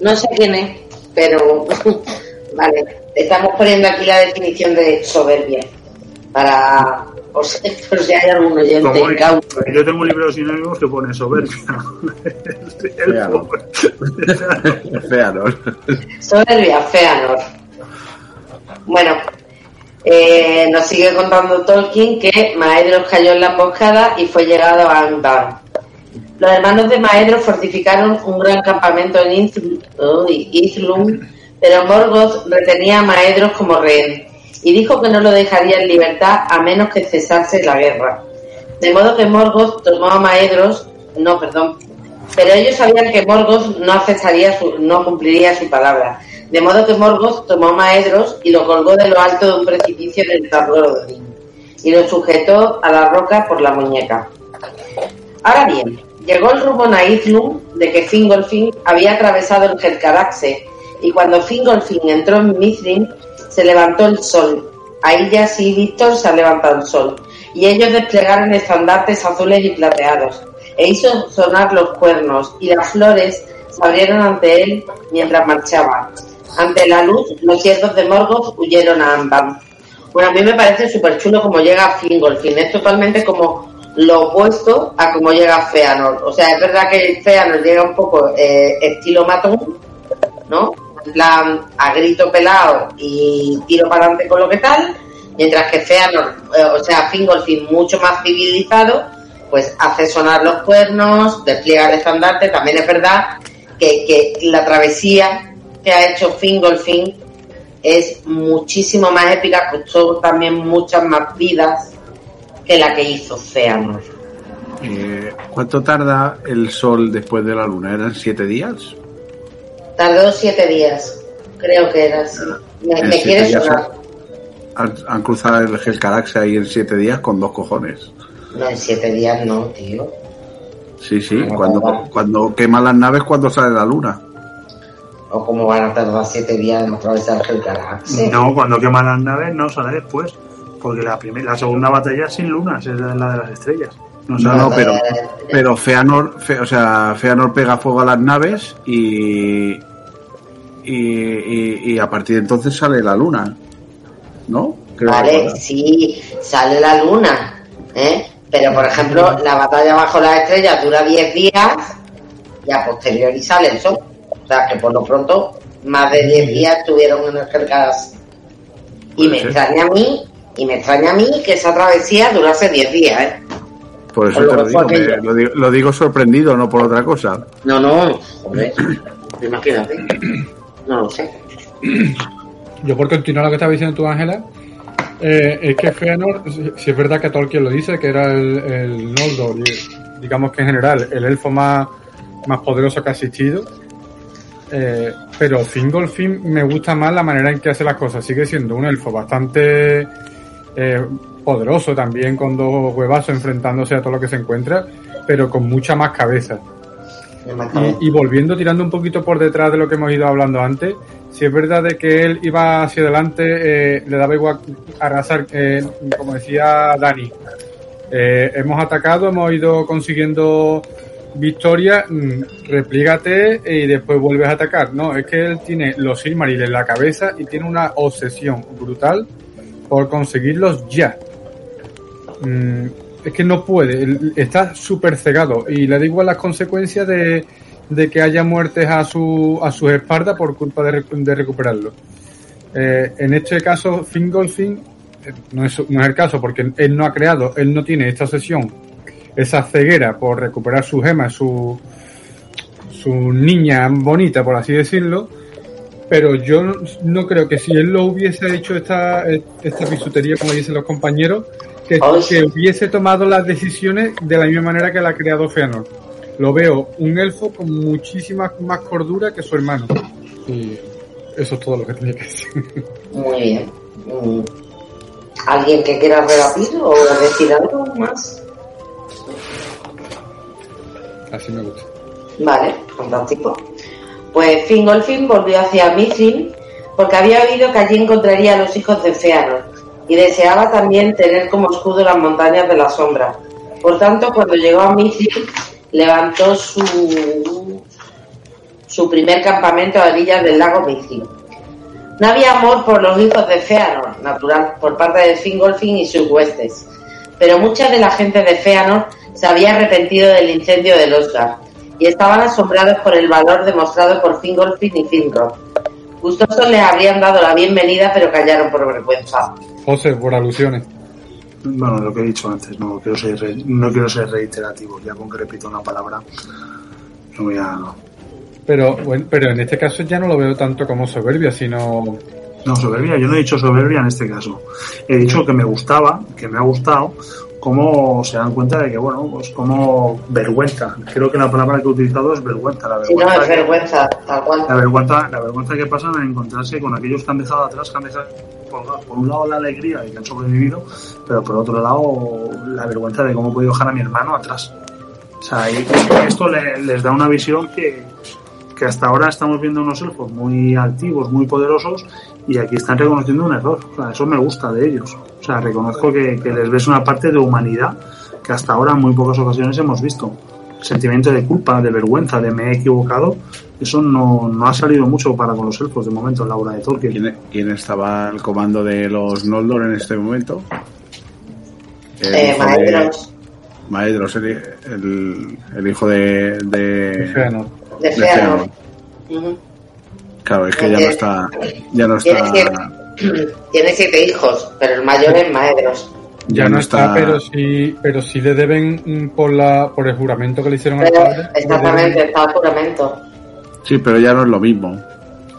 No sé quién es, pero. vale. Estamos poniendo aquí la definición de soberbia. Para. Por si, por si hay algún oyente cauto. yo tengo un libro de sinónimos que pone soberbia. Feanor. Soberbia, Feanor. Bueno, eh, nos sigue contando Tolkien que Maedros cayó en la emboscada y fue llegado a Angband. Los hermanos de Maedros fortificaron un gran campamento en uy, Ithlum, pero Morgoth retenía a Maedros como rehén y dijo que no lo dejaría en libertad a menos que cesase la guerra. De modo que Morgoth tomó a Maedros, no, perdón, pero ellos sabían que Morgoth no aceptaría su- no cumpliría su palabra. De modo que Morgoth tomó a Maedros y lo colgó de lo alto de un precipicio en el Odín y lo sujetó a la roca por la muñeca. Ahora bien, llegó el rumor a Ithlum de que Fingolfin había atravesado el Helcaraxe y cuando Fingolfin entró en Mithrin se levantó el sol. Ya sí, Víctor se ha levantado el sol. Y ellos desplegaron estandartes azules y plateados e hizo sonar los cuernos y las flores se abrieron ante él mientras marchaba. Ante la luz, los siervos de Morgoth huyeron a Anban. Bueno, a mí me parece súper chulo como llega Fingolfin. Es totalmente como lo opuesto a como llega Feanor. O sea, es verdad que Feanor llega un poco eh, estilo matón, ¿no? En plan, a grito pelado y tiro para adelante con lo que tal. Mientras que Feanor, eh, o sea, Fingolfin mucho más civilizado, pues hace sonar los cuernos, despliega el estandarte. También es verdad que, que la travesía que ha hecho Fingolfin es muchísimo más épica, costó también muchas más vidas que la que hizo Feanor. Eh, ¿Cuánto tarda el sol después de la luna? ¿Eran siete días? Tardó siete días, creo que era así. Me, En me siete quiere sonar. Han, han cruzado el Helcaraxe ahí en siete días con dos cojones. No, en siete días no, tío. Sí, sí. Ah, Cuando, vale. cuando queman las naves, cuando sale la luna. O cómo van a tardar siete días en atravesar el galaxia. No, cuando queman las naves no sale después. Porque la, primera, la segunda batalla es sin lunas, es la de las estrellas. No, No, no, pero, pero Feanor, Fe- o sea, Feanor pega fuego a las naves y, y, y, y a partir de entonces sale la luna. ¿No? Creo Vale, sí, sale la luna, ¿eh? Pero, por ejemplo, la batalla bajo las estrellas dura 10 días y a posteriori sale el sol. O sea, que por lo pronto, más de 10 días estuvieron en el. Y me extraña a mí, y me extraña a mí que esa travesía durase 10 días, ¿eh? Por eso Por lo te lo digo, me- lo digo, lo digo sorprendido, no por otra cosa. No, no, joder, imagínate. No lo sé. Yo por continuar lo que estaba diciendo tú, Ángela, eh, es que Feanor, si si es verdad que Tolkien lo dice, que era el, el Noldor, digamos que en general el elfo más, más poderoso que ha existido, eh, pero Fingolfin me gusta más la manera en que hace las cosas. Sigue siendo un elfo bastante eh, poderoso también, con dos huevazos enfrentándose a todo lo que se encuentra, pero con mucha más cabeza. Y, y volviendo, tirando un poquito por detrás de lo que hemos ido hablando antes, si es verdad de que él iba hacia adelante, eh, le daba igual arrasar, eh, como decía Dani. Eh, hemos atacado, hemos ido consiguiendo victoria, mm, replígate y después vuelves a atacar. No, es que él tiene los Silmaril en la cabeza y tiene una obsesión brutal por conseguirlos ya. Mm, es que no puede, está súper cegado y le da igual las consecuencias de, de que haya muertes a, su, a sus espaldas por culpa de, de recuperarlo. Eh, en este caso, Fingolfin eh, no es, no es el caso porque él no ha creado, él no tiene esta obsesión, esa ceguera por recuperar su gema, su, su niña bonita, por así decirlo. Pero yo no, creo que si él lo hubiese hecho esta, esta bisutería, como dicen los compañeros, que hubiese tomado las decisiones de la misma manera que la ha creado Feanor. Lo veo un elfo con muchísima más cordura que su hermano. Y eso es todo lo que tenía que decir. Muy bien. Mm. ¿Alguien que quiera rebatir o decir algo más? Así me gusta. Vale, fantástico. Pues Fingolfin volvió hacia Mithrin porque había oído que allí encontraría a los hijos de Feanor y deseaba también tener como escudo las montañas de la sombra. Por tanto, cuando llegó a Mithrin, levantó su, su primer campamento a orillas del lago Mithrin. No había amor por los hijos de Feanor, natural, por parte de Fingolfin y sus huestes, pero mucha de la gente de Feanor se había arrepentido del incendio de Osgard y estaban asombrados por el valor demostrado por Fingolfin y Finrod. Gustosos les habrían dado la bienvenida, pero callaron por vergüenza. José, por alusiones. Bueno, lo que he dicho antes, no quiero ser, re- no quiero ser reiterativo, ya con que repito una palabra, no voy a... Pero, bueno, pero en este caso ya no lo veo tanto como soberbia, sino No, soberbia, yo no he dicho soberbia en este caso. He dicho que me gustaba, que me ha gustado, cómo se dan cuenta de que, bueno, pues como vergüenza. Creo que la palabra que he utilizado es vergüenza, la Si no, vergüenza. es que- vergüenza, tal cual. La vergüenza, la vergüenza que pasan a encontrarse con aquellos que han dejado atrás, que han dejado. Por un lado la alegría de que han sobrevivido, pero por otro lado la vergüenza de cómo he podido dejar a mi hermano atrás. O sea, y esto le- les da una visión que, que hasta ahora estamos viendo unos elfos muy altivos, muy poderosos, y aquí están reconociendo un error. O sea, eso me gusta de ellos. O sea, reconozco que, que les ves una parte de humanidad que hasta ahora en muy pocas ocasiones hemos visto. Sentimiento de culpa, de vergüenza, de me he equivocado, eso no, no ha salido mucho para con los elfos de momento en la obra de Tolkien. ¿Quién, quién estaba al comando de los Noldor en este momento? El Eh, de- maestros el, el- el hijo de, de, Feanor. de de Feanor. Claro, es que ya no está. Ya no Tiene está. siete, tiene siete hijos, pero el mayor es Maedros. Ya no está, pero sí, pero sí le deben por la por el juramento que le hicieron al Pero, padre. le exactamente, está el juramento. Sí, pero ya no es lo mismo.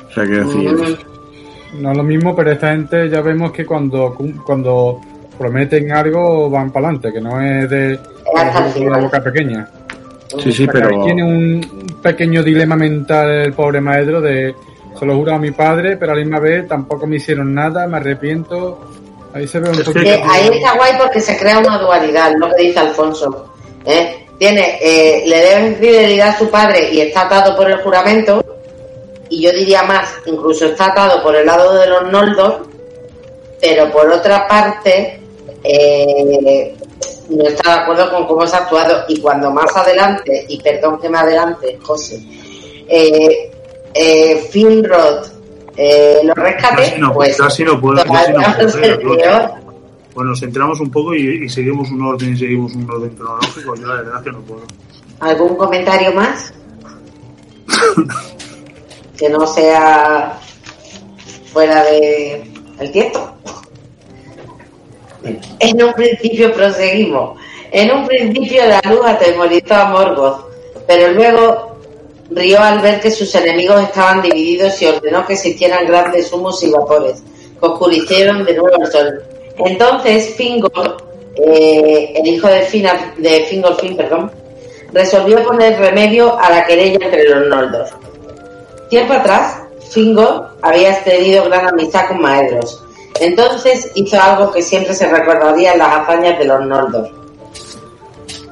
O sea, quiero decir. Mm. No es lo mismo, pero esta gente ya vemos que cuando cuando prometen algo van para adelante, que no es de con la boca pequeña. Sí, sí, O sea, que pero. Tiene un pequeño dilema mental el pobre maestro de se lo juro a mi padre, pero a la misma vez tampoco me hicieron nada, me arrepiento. Ahí se ve un poquito. Eh, ahí está guay porque se crea una dualidad, lo que dice Alfonso. ¿eh? Tiene, eh, le debe fidelidad a su padre y está atado por el juramento. Y yo diría más, incluso está atado por el lado de los Noldor, pero por otra parte, eh, no está de acuerdo con cómo se ha actuado. Y cuando más adelante, y perdón que me adelante, José, eh, eh, Finrod eh, lo rescate, Casi no, pues casi no puedo, casi no puedo. Bueno, nos centramos un poco y, y seguimos un orden y seguimos un orden cronológico. Yo la verdad que no puedo. ¿Algún comentario más? que no sea fuera de el tiempo. En un principio proseguimos. En un principio la luz atemorizó a Morgoth, pero luego rió al ver que sus enemigos estaban divididos y ordenó que se hicieran grandes humos y vapores, que oscurecieron de nuevo el sol. Entonces Fingol, eh, el hijo de, Fina, de perdón, resolvió poner remedio a la querella entre los Noldor. Tiempo atrás, Fingol había tenido gran amistad con Maedros. Entonces hizo algo que siempre se recordaría en las hazañas de los Noldor.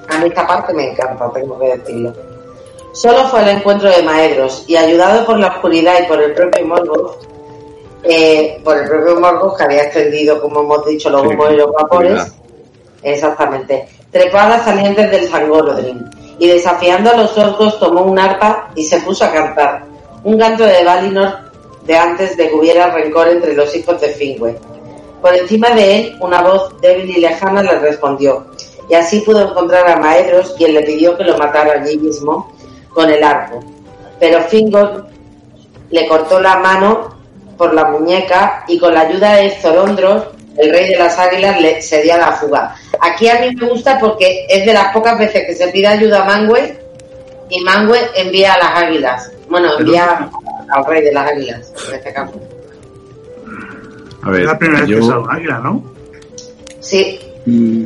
A mí esta parte me encanta, tengo que decirlo. Solo fue al encuentro de Maedros y ayudado por la oscuridad y por el propio Morgoth, eh, por el propio Morgoth que había extendido, como hemos dicho, los humos y los vapores. Exactamente. Trepó a las salientes del Zangorodrim y desafiando a los orcos tomó un arpa y se puso a cantar. Un canto de Valinor de antes de que hubiera rencor entre los hijos de Finwë. Por encima de él, una voz débil y lejana le respondió, y así pudo encontrar a Maedros, quien le pidió que lo matara allí mismo con el arco. Pero Fingol le cortó la mano por la muñeca y con la ayuda de Zorondros, el rey de las águilas, le cedía la fuga. Aquí a mí me gusta porque es de las pocas veces que se pide ayuda a Mangue y Mangue envía a las águilas. Bueno, envía al rey de las águilas, en este caso. A Es ver, la primera vez que un águila, ¿no? Sí, mm,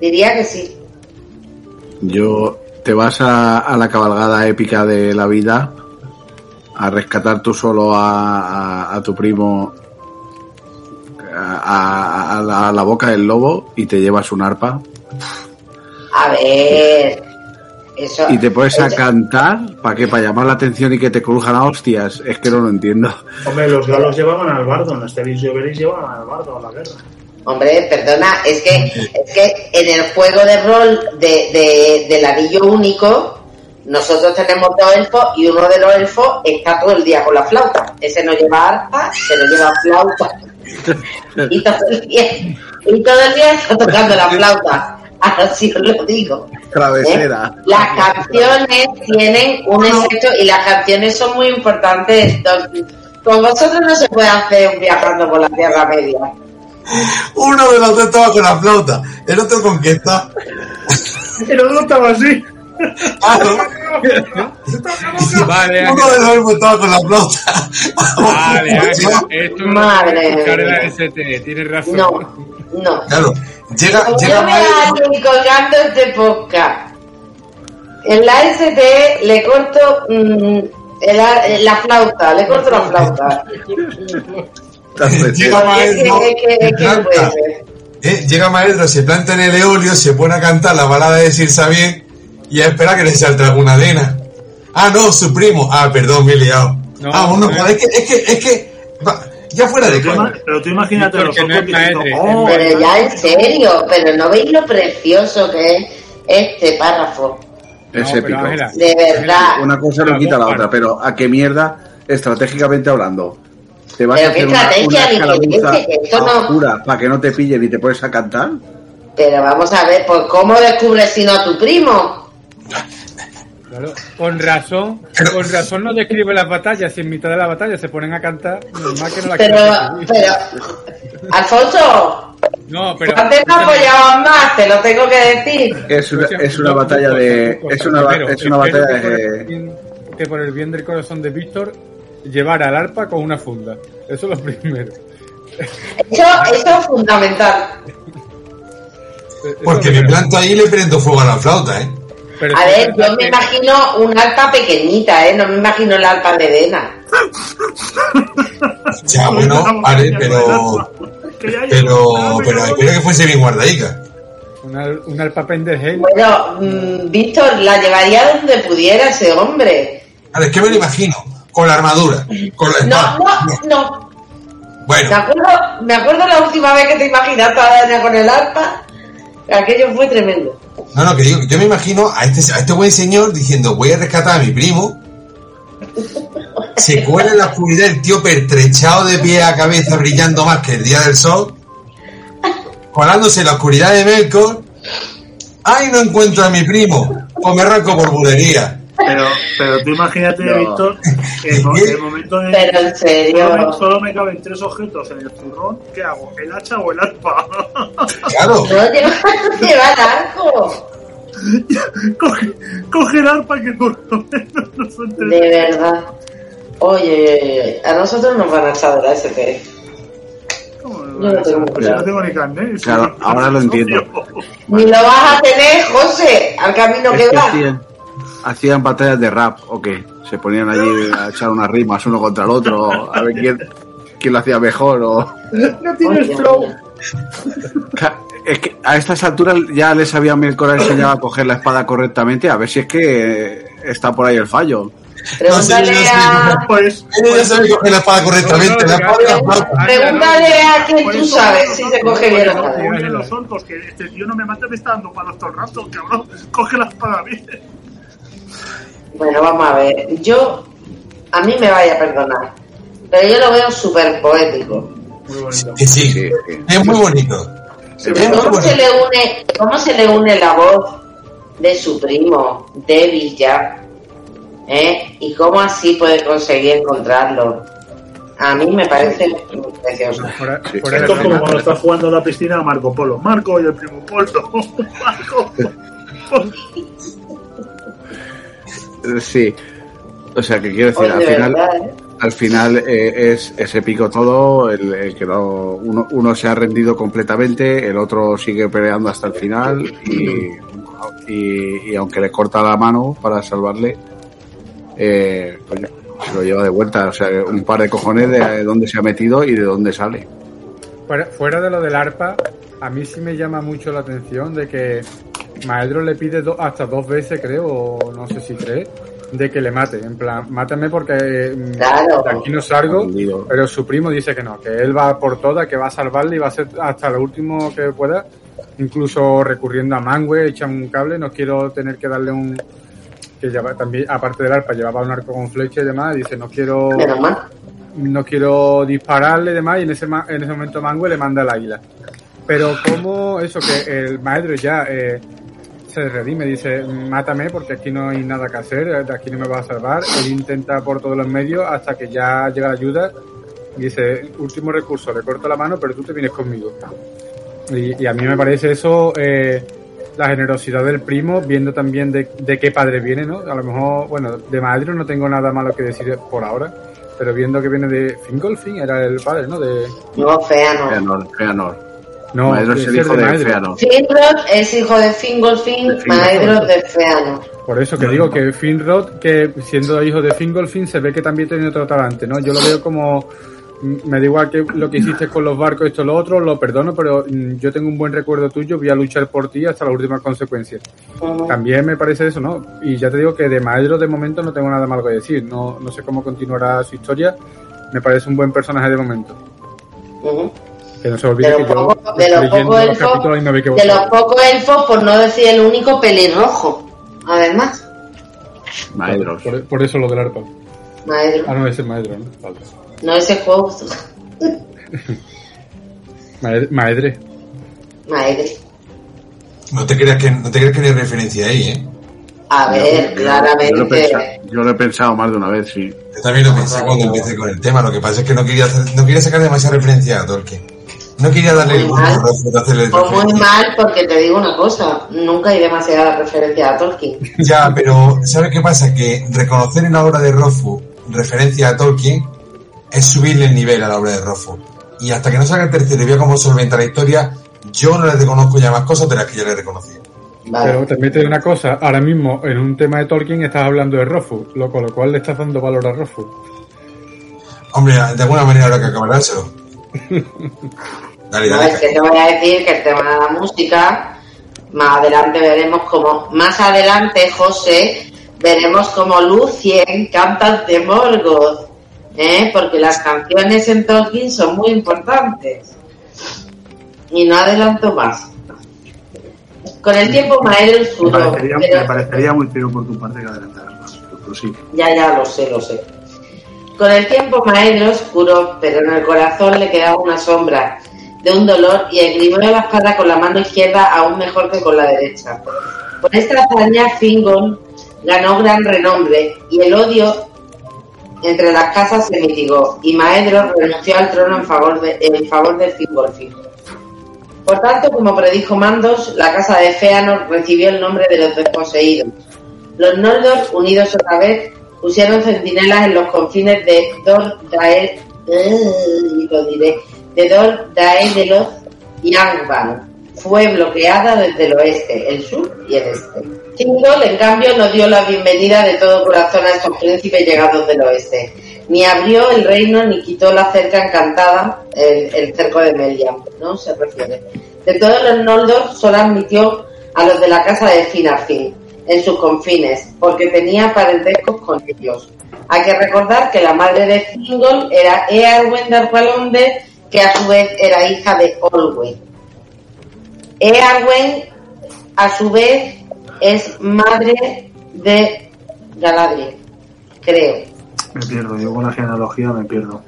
diría que sí. Yo. Te vas a, a la cabalgada épica de la vida a rescatar tú solo a, a- a tu primo a, a- a la, a la boca del lobo y te llevas un arpa A ver. Eso, y te pones a cantar ¿para qué? ¿para llamar la atención y que te crujan a hostias? Es que no lo entiendo. Hombre, los galos llevaban al bardo, en las llevaban al bardo a la guerra. Hombre, perdona, es que, es que en el juego de rol de, de- del anillo único, nosotros tenemos dos elfos y uno de los elfos está todo el día con la flauta. Ese no lleva arpa, pero lleva flauta. Y todo el día, y todo el día está tocando la flauta. Así os lo digo. Travesera. ¿eh? Las canciones tienen un efecto y las canciones son muy importantes. Entonces, Con vosotros no se puede hacer un viajando por la Tierra Media. Uno de los dos estaba con la flauta, el otro con qué está. El otro estaba así. Vale, Uno de los dos estaba con la flauta. Vale, esto Madre tienes razón. No, no. Claro, llega, Como llega yo me Mario- alguien colgando este podcast. En la ST le corto mm, el- la flauta, le corto la flauta. llega Maestro. Eh, llega Maestro, se planta en el eolio, se pone a cantar la balada de Sir Sabien y a esperar que le salte alguna nena. Ah, no, su primo. Ah, perdón, me he liado. No, ah, bueno, no. es que, es que, es que, va, ya fuera de coña. pero tú imagínate los no ojos diciendo, "Oh, Pero ya en serio, pero no veis lo precioso que es este párrafo. Es No, épico. Ángela, De verdad. Una cosa no quita la otra, pero ¿a qué mierda, estratégicamente hablando? ¿Te vas Pero a hacer una, estrategia, una esto no- oscura para que no te pillen y te puedes a cantar? Pero vamos a ver, pues ¿cómo descubres si no a tu primo? Claro, con razón, con razón no describe las batallas, si en mitad de la batalla se ponen a cantar, normal que no la Pero, pero, Alfonso, No, pero... antes no apoyaban más, te lo tengo que decir. Es una, es una batalla de. Es una, es una batalla que por el de. bien- que por el bien del corazón de Víctor llevara al arpa con una funda. Eso es lo primero. Eso, eso es fundamental. Porque me planto ahí y le prendo fuego a la flauta, ¿eh? Pero A ver, yo me imagino un alta pequeñita, ¿eh? No me imagino el alta de Dena. Ya, bueno, vale, pero, ya hay- pero, pero espero que fuese bien guardadica. Una, un alpa pendeje. Bueno, mm, Víctor, la llevaría donde pudiera ese hombre. Ahora, es que me lo imagino, con la armadura, con la No, espada. no, no. Bueno, Me acuerdo, me acuerdo la última vez que te imaginaste a Dana con el alpa. Aquello fue tremendo. no, no, que digo, yo me imagino a este, a este buen señor diciendo, voy a rescatar a mi primo. Se cuela en la oscuridad el tío pertrechado de pie a cabeza brillando más que el día del sol. Colándose en la oscuridad de Melkor. ¡Ay, no encuentro a mi primo! Pues me arranco por bulería. Pero, pero tú imagínate, No. Víctor, el, el momento de. Pero en serio. Solo me, solo me caben tres objetos en el zurrón. ¿Qué hago? ¿El hacha o el arpa? Claro, No lleva, no el arco. coge, coge el arpa que por lo menos no entere. De verdad. Oye, oye, oye, a nosotros nos van a echar la ST. ¿Cómo Yo me no a tengo claro. no tengo ni carnet. Claro, ahora lo entiendo. Ni lo vas a tener, José, al camino Es que que vas. Hacían, batallas de rap, ¿o qué? Se ponían allí a echar unas rimas uno contra el otro, a ver quién, quién lo hacía mejor o... No tienes flow. Es que a estas alturas ya les había Melkor enseñado a coger la espada correctamente, a ver si es que está por ahí el fallo. Pregúntale yo a, Pues. Ya sabe coger la espada correctamente, la espada flauta. pregúntale a quien por tú sabes si se coge bien o no. que este tío no me mata, me está dando palos todo el rato, cabrón. Coge la espada bien. Bueno, vamos a ver. Yo, a mí me vaya a perdonar. Pero yo lo veo súper poético. Muy bonito. Sí, Sí, sí. es muy bonito. Es muy ¿Cómo se, le une, ¿Cómo se le une la voz de su primo, débil ya? ¿Eh? ¿Y cómo así puede conseguir encontrarlo? A mí me parece precioso. De Esto es como cuando estás jugando a la piscina a Marco Polo. Marco y el primo Polo. Marco. Polo. Eh, Sí. O sea, que quiero decir, Oye, al final, verdad, ¿eh? al final eh, es, es épico todo, el, el que no- uno, uno se ha rendido completamente, el otro sigue peleando hasta el final y, y, y aunque le corta la mano para salvarle, eh, coño, se lo lleva de vuelta, o sea, un par de cojones de dónde se ha metido y de dónde sale. Fuera, fuera de lo del arpa, a mí sí me llama mucho la atención de que Maedro le pide do- hasta dos veces, creo, o no sé si tres, de que le mate. En plan, mátame porque mm, Claro. de aquí no salgo. Pero su primo dice que no, que él va por todas, que va a salvarle y va a ser hasta lo último que pueda. Incluso recurriendo a Mangue, echa un cable. No quiero tener que darle un. Que lleva, también, aparte del arpa, llevaba un arco con flecha y demás. Dice, no quiero no quiero dispararle y demás, y en ese, en ese momento Mangue le manda el águila. Pero como eso, que el maestro ya eh, se redime, dice, mátame porque aquí no hay nada que hacer, de aquí no me vas a salvar. Él intenta por todos los medios hasta que ya llega la ayuda y dice, último recurso, le corto la mano, pero tú te vienes conmigo. Y, y a mí me parece eso, eh, la generosidad del primo, viendo también de, de qué padre viene, ¿no? A lo mejor, bueno, de Madrid no tengo nada malo que decir por ahora, pero viendo que viene de Fingolfin, era el padre, ¿no? De, No, fea no. Feanor, Feanor. No, Maedro es de el hijo de. Feanor. Finrod es hijo de Fingolfin, De maestro de Feanor. Por eso que digo que Finrod, que siendo hijo de Fingolfin, se ve que también tiene otro talante, ¿no? Yo lo veo como, mm, me da igual que lo que hiciste con los barcos, esto, lo otro, lo perdono, pero mm, yo tengo un buen recuerdo tuyo, voy a luchar por ti hasta las últimas consecuencias. También me parece eso, ¿no? Y ya te digo que de Maedro de momento no tengo nada malo que decir, no, no sé cómo continuará su historia, me parece un buen personaje de momento. Ujú. Que no se olvide De que los yo pocos- de los leyendo pocos los elfos- De los pocos elfos, por no decir el único pelirrojo. Además, Maedros. Por, por eso lo del arpa. maestro. Ah, no, ese es Maedro, ¿no? Vale. No ese juego. Maedre. Maedre. No te creas que no te creas que no hay referencia ahí, ¿eh? A ver, Yo claramente. lo, he pensado, yo lo he pensado más de una vez, sí. Yo también lo pensé cuando empecé con el tema. Lo que pasa es que no quería, hacer- no quería sacar demasiada referencia a Tolkien. No quería darle el Muy gusto mal. a Rothfuss de hacerle O muy mal, porque te digo una cosa, nunca hay demasiada referencia a Tolkien. Ya, pero ¿sabes qué pasa? Que reconocer en la obra de Rothfuss referencia a Tolkien es subirle el nivel a la obra de Rothfuss. Y hasta que no salga el tercero y vea cómo solventa la historia, yo no le reconozco ya más cosas de las que ya le reconocí. Vale. Pero también te digo una cosa, ahora mismo en un tema de Tolkien estás hablando de Rofu, lo, con lo cual le estás dando valor a Rofu. Hombre, de alguna manera habrá que acabar Dale, No, dale. es que te voy a decir que el tema de la música, más adelante veremos como, más adelante, José, veremos como Lucien canta de Morgoth, ¿eh? porque las canciones en Tolkien son muy importantes. Y no adelanto más. Con el tiempo Maero Me Oscuro, parecería, pero- me parecería muy feo por tu parte que adelantaras más. Pero sí. Ya, ya, lo sé, lo sé. Con el tiempo Maedro oscuro, pero en el corazón le quedaba una sombra de un dolor y esgrimió la espada con la mano izquierda aún mejor que con la derecha. Con esta hazaña Fingon ganó gran renombre y el odio entre las casas se mitigó y Maedro renunció al trono en favor de, en favor de Fingolfin. Por tanto, como predijo Mandos, la casa de Feanor recibió el nombre de los desposeídos. Los Noldor, unidos otra vez, pusieron centinelas en los confines de Dor Daer, eh, y lo diré, de Dor y Angband. Fue bloqueada desde el oeste, el sur y el este. Thingol, en cambio, no dio la bienvenida de todo corazón a estos príncipes llegados del oeste. Ni abrió el reino ni quitó la cerca encantada, el, el cerco de Melian, ¿no? Se refiere. De todos los Noldor, solo admitió a los de la casa de Finarfin en sus confines, porque tenía parentescos con ellos. Hay que recordar que la madre de Thingol era Earwen Darvalonde, que a su vez era hija de Olwe. Earwen, a su vez, es madre de Galadriel, creo. Me pierdo, yo con la genealogía me pierdo.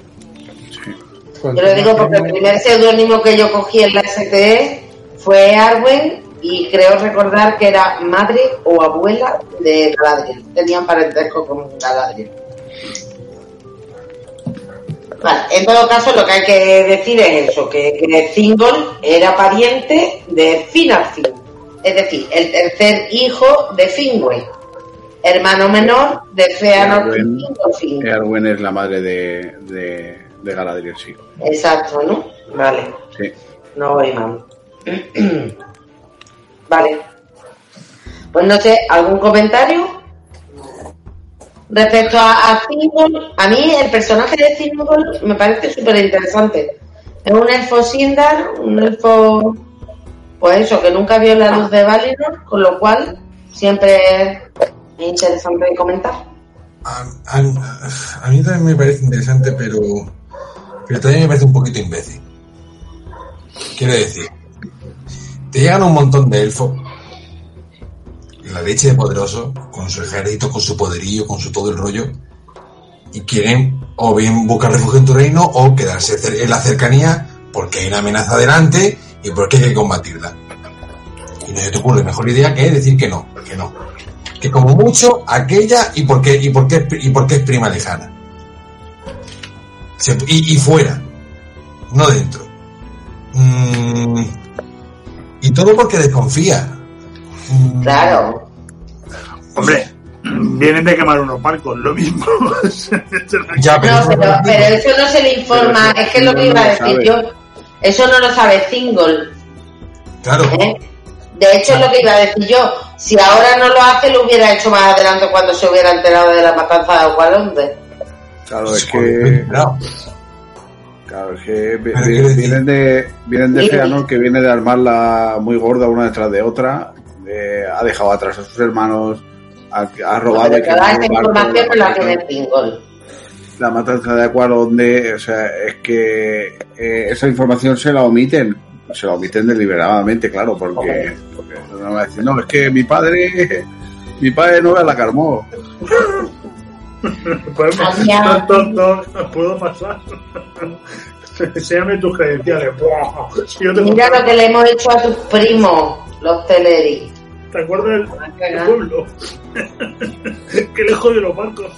Yo lo digo porque el primer seudónimo que yo cogí en la STE fue Arwen y creo recordar que era madre o abuela de Galadriel. Tenían parentesco con Galadriel. Vale, en todo caso lo que hay que decir es eso, que, que Thingol era pariente de Finarfin, es decir, el tercer hijo de Finwë, hermano menor de Feanor. Fingolfin. Earwen es la madre de, de, de Galadriel, sí. Exacto, ¿no? Vale. sí. No voy mal. vale. Pues no sé, ¿algún comentario? Respecto a, a a mí el personaje de Thingol me parece súper interesante. Es un elfo Sindar, un elfo, pues eso, que nunca vio la luz de Valinor, con lo cual siempre es interesante comentar. a, a- a mí también me parece interesante, pero, pero también me parece un poquito imbécil. Quiero decir, te llegan un montón de elfos, la leche de poderoso, con su ejército, con su poderío, con su todo el rollo, y quieren o bien buscar refugio en tu reino o quedarse en la cercanía porque hay una amenaza delante y porque hay que combatirla. Y no se te ocurre mejor idea que decir que no, que no. Que como mucho aquella y porque y porque y porque es prima lejana. Y fuera, no dentro. Mm, y todo porque desconfía. Claro. Hombre, vienen de quemar unos barcos, lo mismo. Ya, pero, No, eso- pero, pero eso no se le informa, es que es lo que iba a decir yo. sabe. Eso no lo sabe Single. claro, ¿eh? De hecho, es lo que iba a decir yo. Si ahora no lo hace, lo hubiera hecho más adelante cuando se hubiera enterado de la matanza de Agualonde. Claro, es que, claro. Claro, es que vienen de, vienen de. Feanor que viene de armarla muy gorda una detrás de otra, eh, ha dejado atrás a sus hermanos, ha, ha robado Pero información no la tiene Single. la matanza de Aqualonde, o sea, es que eh, esa información se la omiten, se la omiten deliberadamente, claro, porque, porque no va a decir, no, es que mi padre, mi padre no la carmó. Pues, puedo pasar. Enséñame tus credenciales. Si yo te Mira lo que le hemos hecho a tus primos, los Teleri. ¿Te acuerdas del, Ah, pueblo? Qué lejos de los barcos.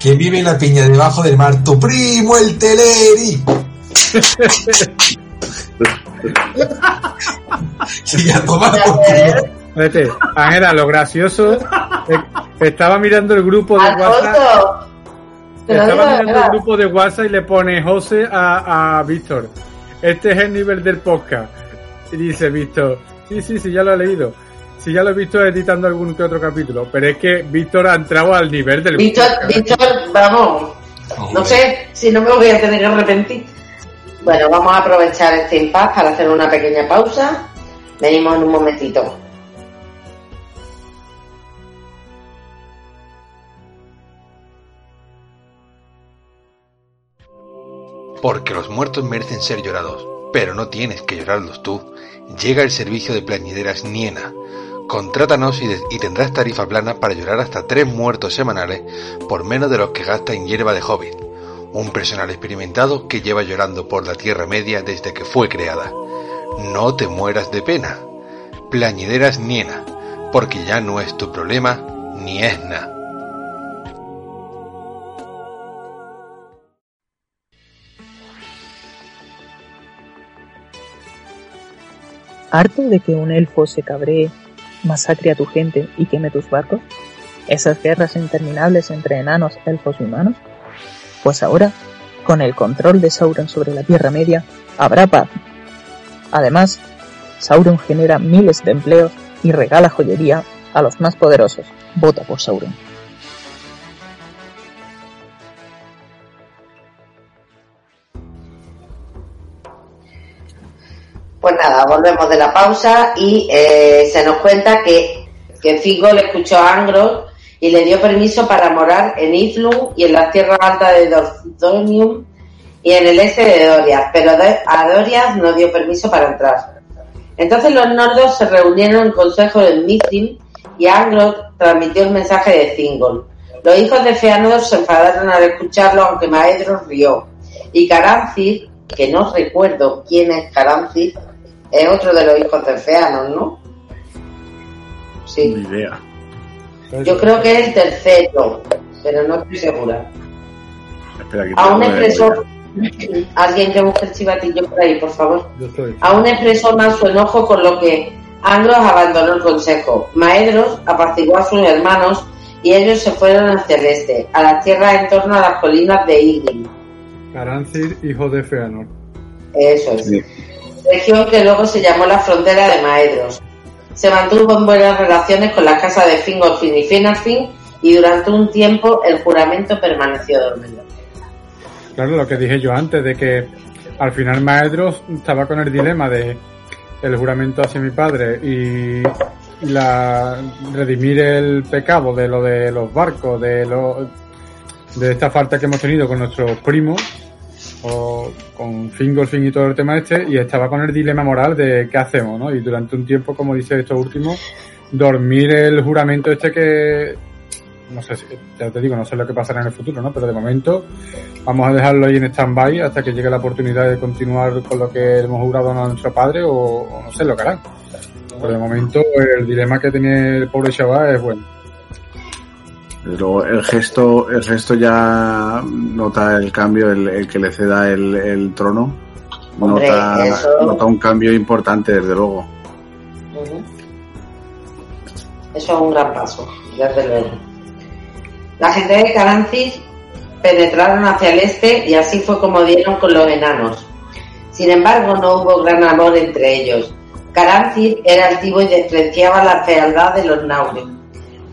que vive en la piña debajo del mar, tu primo el Teleri. y a tomar por culo. Vete, Ángela, lo gracioso estaba mirando el grupo de WhatsApp. Estaba mirando el grupo de WhatsApp y le pone José a, a Víctor. Este es el nivel del podcast. Y dice Víctor, sí, sí, sí, ya lo he leído. Sí, ya lo he visto editando algún que otro capítulo. Pero es que Víctor ha entrado al nivel del Víctor, podcast. Víctor, vamos, no sé si no me voy a tener que arrepentir. Bueno, vamos a aprovechar este impasse para hacer una pequeña pausa. Venimos en un momentito. Porque los muertos merecen ser llorados, pero no tienes que llorarlos tú. Llega el servicio de plañideras Niena. Contrátanos y, y tendrás tarifa plana para llorar hasta tres muertos semanales por menos de los que gasta en hierba de hobbit. Un personal experimentado que lleva llorando por la Tierra Media desde que fue creada. No te mueras de pena. Plañideras Niena, porque ya no es tu problema ni es nada. ¿Harto de que un elfo se cabree, masacre a tu gente y queme tus barcos? ¿Esas guerras interminables entre enanos, elfos y humanos? Pues ahora, con el control de Sauron sobre la Tierra Media, habrá paz. Además, Sauron genera miles de empleos y regala joyería a los más poderosos. Vota por Sauron. Pues nada, volvemos de la pausa y eh, se nos cuenta que, que Figo escuchó a Angro y le dio permiso para morar en Iflum y en las tierras altas de Dorthonium y en el este de Doriath, pero a Doriath no dio permiso para entrar. Entonces los nordos se reunieron en consejo de Mithrin y Angro transmitió el mensaje de Thingol. Los hijos de Feanor se enfadaron al escucharlo, aunque Maedros rió. Y Caranthir, que no recuerdo quién es Caranthir, es otro de los hijos de Feanor, ¿no? Sí. Ni idea. Yo creo que es el tercero, pero no estoy segura. Espera, que tengo que- expresó alguien que busque el chivatillo por ahí, por favor. Yo estoy. Aún expresó más su enojo con lo que Anglos abandonó el consejo. Maedros apaciguó a sus hermanos y ellos se fueron hacia el este, a las tierras en torno a las colinas de Igrin. Arancir, hijo de Feanor. Eso es. Sí. Región que luego se llamó la frontera de Maedros. Se mantuvo en buenas relaciones con las casas de Fingolfin y Finarfin y durante un tiempo el juramento permaneció dormido. Claro, lo que dije yo antes, de que al final Maedros estaba con el dilema de el juramento hacia mi padre y la redimir el pecado de lo de los barcos, de lo de esta falta que hemos tenido con nuestros primos, o con Fingolfin y todo el tema este, y estaba con el dilema moral de qué hacemos, ¿no? Y durante un tiempo, como dice esto último, dormir el juramento este que, no sé, si- ya te digo, no sé lo que pasará en el futuro, ¿no? Pero de momento vamos a dejarlo ahí en stand-by hasta que llegue la oportunidad de continuar con lo que hemos jurado a nuestro padre o, o no sé lo que harán. Pero de momento el dilema que tiene el pobre chaval es bueno. Luego, el gesto, el gesto ya nota el cambio, el, el que le ceda el, el trono. Hombre, nota, eso- nota un cambio importante, desde luego. Eso es un gran paso, desde luego. La gente de Carancis penetraron hacia el este y así fue como dieron con los enanos. Sin embargo, no hubo gran amor entre ellos. Carancis era altivo y despreciaba la fealdad de los Naurin,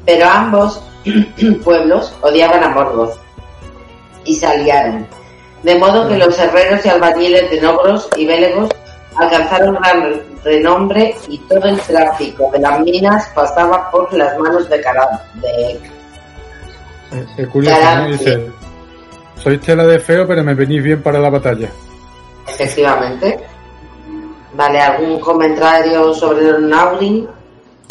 pero ambos pueblos odiaban a Morgoth y se aliaron. De modo que los herreros y albañiles de Nogros y Bélegos alcanzaron gran renombre y todo el tráfico de las minas pasaba por las manos de Caran de Es curioso, ¿no? Caranci. Dice, sois tela de feo, pero me venís bien para la batalla. efectivamente. Vale, ¿algún comentario sobre los Naurin?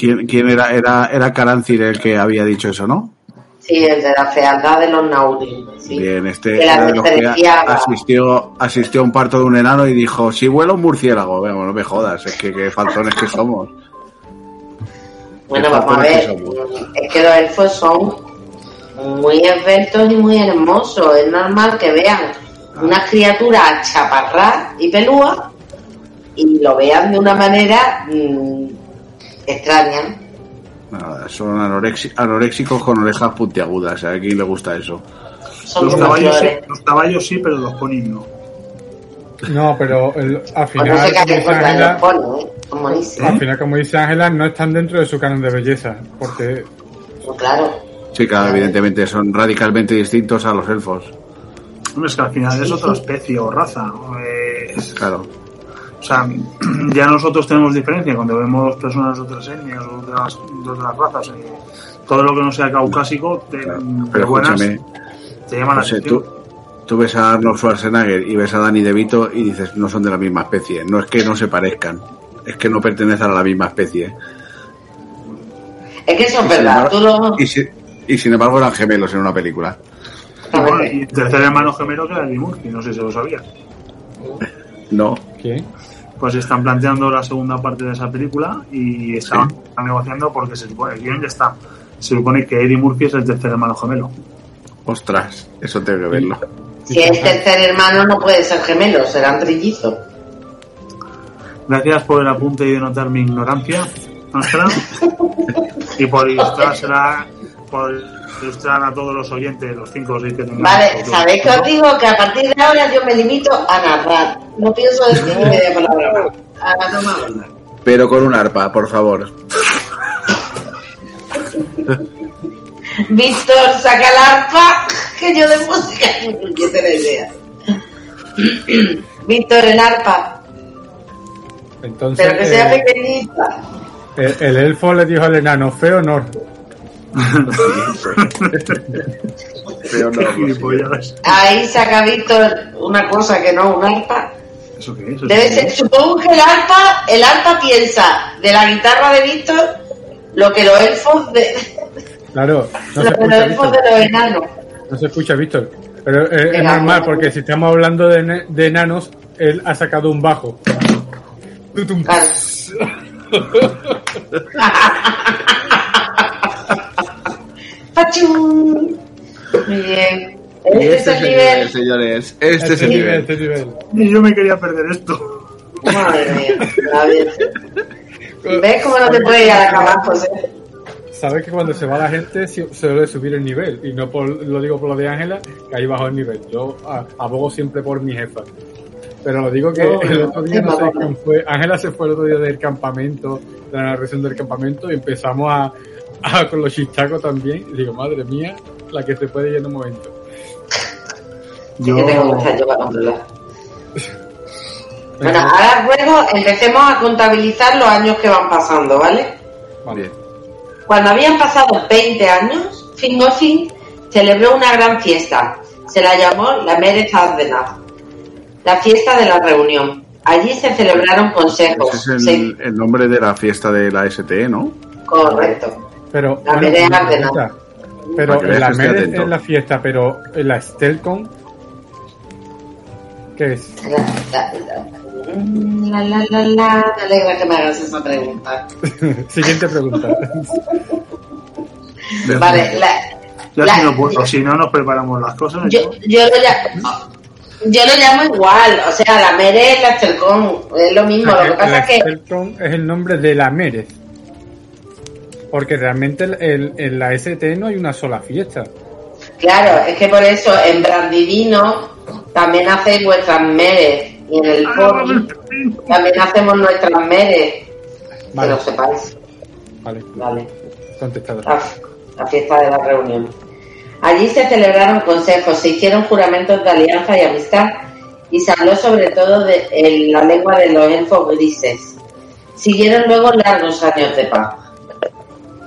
¿Quién, quién era? Era, era Carancir el que había dicho eso, ¿no? Sí, el de la fealdad de los Naurin. Sí. Bien, este Que la era de los que despreciaba. asistió, asistió a un parto de un enano y dijo, si vuelo un murciélago, Bueno, no me jodas, es que qué faltones que somos. Bueno, Qué vamos a ver. que. Es que los elfos son muy esbeltos y muy hermosos. Es normal que vean una criatura chaparrá y pelúa y lo vean de una manera mm, extraña. Nada, son anoréxicos con orejas puntiagudas, ¿a quién le gusta eso? Son Los caballos, sí, los caballos sí, pero los ponis no. No, pero el- al Pues no final, sé qué como dice Ángela, ponis, ¿eh? Al final, como dice Ángela, no están dentro de su canon de belleza, porque Pues claro. Sí, claro, evidentemente son radicalmente distintos a los elfos. Es que al final Sí, es otra especie o raza. eh, es- Claro. O sea, ya nosotros tenemos diferencia cuando vemos personas de otras etnias o de otras, de otras razas. eh, todo lo que no sea caucásico, de, claro. Pero buenas, escúchame, te llama la atención. tú, tú ves a Arnold Schwarzenegger y ves a Danny DeVito y dices, no son de la misma especie. No es que no se parezcan, es que no pertenecen a la misma especie. Es que eso es Y sin verdad. embargo- Tú lo... Y, si- y sin embargo eran gemelos en una película. Y bueno, y el tercer hermano gemelo que era Eddie Murphy, no sé si lo sabía. No, ¿quién? Pues están planteando la segunda parte de esa película y están, están negociando porque se supone, el guion ya está. Se supone que Eddie Murphy es el tercer hermano gemelo. ostras, eso tengo que verlo. Si es tercer hermano no puede ser gemelo, serán trillizos. Gracias por el apunte y denotar mi ignorancia, Ángela. y por ilustrársela, por ilustrar a todos los oyentes, los cinco o seis que tengamos. Vale, ¿sabéis que os digo? Que a partir de ahora yo me limito a narrar. No pienso decir ni media palabra. A la toma. Pero con un arpa, por favor. Víctor, saca el arpa, que yo de música ni puñetera idea. Víctor, el arpa, Entonces, pero que sea eh, pequeñita. el, el elfo le dijo al enano, feo no. Pero no. Ahí saca Víctor una cosa que no un arpa. ¿Eso qué es? ¿Eso Debe ser, supongo que el arpa, el arpa piensa de la guitarra de Víctor lo que los elfos de, Claro, no lo que los elfos Víctor. de los enanos. No se escucha, Víctor. Pero eh, es normal, porque si estamos hablando de, de enanos, él ha sacado un bajo. Claro. Muy bien. Y Este es este el es el nivel. nivel, señores. Este es el nivel. Este nivel. Y yo me quería perder esto. Madre mía. ¿Ves cómo no te puedes ir a la cama, José? Sabes que cuando se va la gente si- suele subir el nivel. Y no por, lo digo por lo de Ángela, que ahí bajó el nivel. Yo abogo siempre por mi jefa. Pero lo digo que No, el otro día no sé quién fue. Ángela se fue el otro día del campamento, de la narración del campamento, y empezamos a, a- con los chistacos también. Y digo, madre mía, la que se puede ir en un momento. Yo, tengo que estar yo para controlar. Bueno, ahora luego empecemos a contabilizar los años que van pasando, ¿vale? Cuando habían pasado 20 años, Fingolfin celebró una gran fiesta. Se la llamó la Merez Ardenaz, la fiesta de la reunión. Allí se celebraron consejos. Ese es Se- el nombre de la fiesta de la STE, ¿no? Correcto. Pero, La bueno, Ardenaz. pregunta. Pero la es la fiesta, pero la Stelcon, ¿qué es? La, la, la, la, la, la, me alegra que me hagas esa pregunta. Siguiente pregunta. Vale, la, Ya La- si no puedo, si no nos preparamos las cosas. yo, yo lo llamo... Yo lo llamo igual, o sea, la Mere es la Estelcón, es lo mismo, lo que pasa la es que Stelcon es el nombre de la Mérez. Porque realmente el- el- en la ST no hay una sola fiesta. Claro, es que por eso en Brandivino también hacéis vuestras meres y en el Pony también hacemos nuestras meres. Que Vale. lo sepáis. Vale, Vale. contestado. La, la fiesta de la reunión. Allí se celebraron consejos, se hicieron juramentos de alianza y amistad y se habló sobre todo de en la lengua de los elfos grises. Siguieron luego largos años de paz.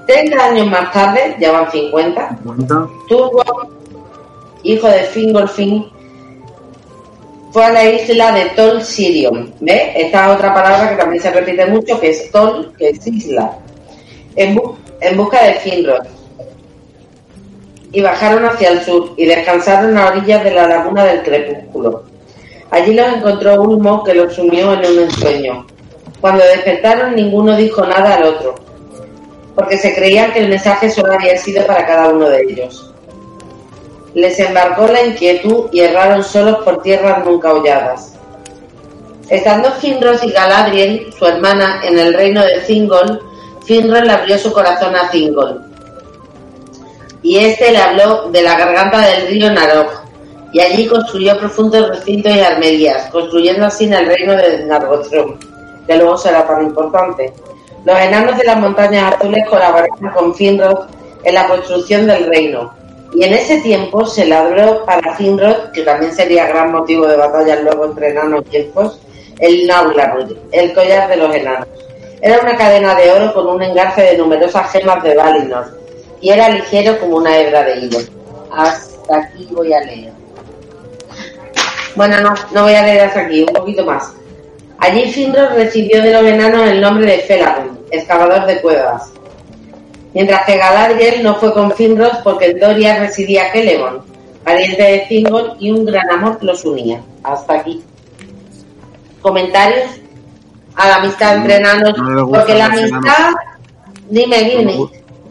Treinta años más tarde, ya van 50, Cuenta. Turbo, hijo de Fingolfin, fue a la isla de Tol Sirion. ¿Ves? Esta es otra palabra que también se repite mucho, que es Tol, que es isla. En, bu- en busca de Finrod. Y bajaron hacia el sur y descansaron a orillas de la laguna del crepúsculo. Allí los encontró Ulmo, que los sumió en un ensueño. Cuando despertaron, ninguno dijo nada al otro, porque se creían que el mensaje solo había sido para cada uno de ellos. Les embarcó la inquietud y erraron solos por tierras nunca holladas. Estando Finrod y Galadriel, su hermana, en el reino de Thingol, Finrod le abrió su corazón a Thingol. Y este le habló de la garganta del río Narog, y allí construyó profundos recintos y armerías, construyendo así en el reino de Nargothrond, que luego será tan importante. Los enanos de las montañas azules colaboraron con Finrod en la construcción del reino, y en ese tiempo se labró para Finrod, que también sería gran motivo de batalla luego entre enanos y elfos, el Naularud, el collar de los enanos. Era una cadena de oro con un engarce de numerosas gemas de Valinor, y era ligero como una hebra de hilo. Hasta aquí voy a leer. Bueno, no, no voy a leer hasta aquí, un poquito más. Allí Finrod recibió de los enanos el nombre de Felagund, excavador de cuevas. Mientras que Galadriel no fue con Finrod porque en Doria residía Celemon, pariente de Thingol, y un gran amor los unía. Hasta aquí. ¿Comentarios? A la amistad entre enanos. no porque la amistad... Dime, dime.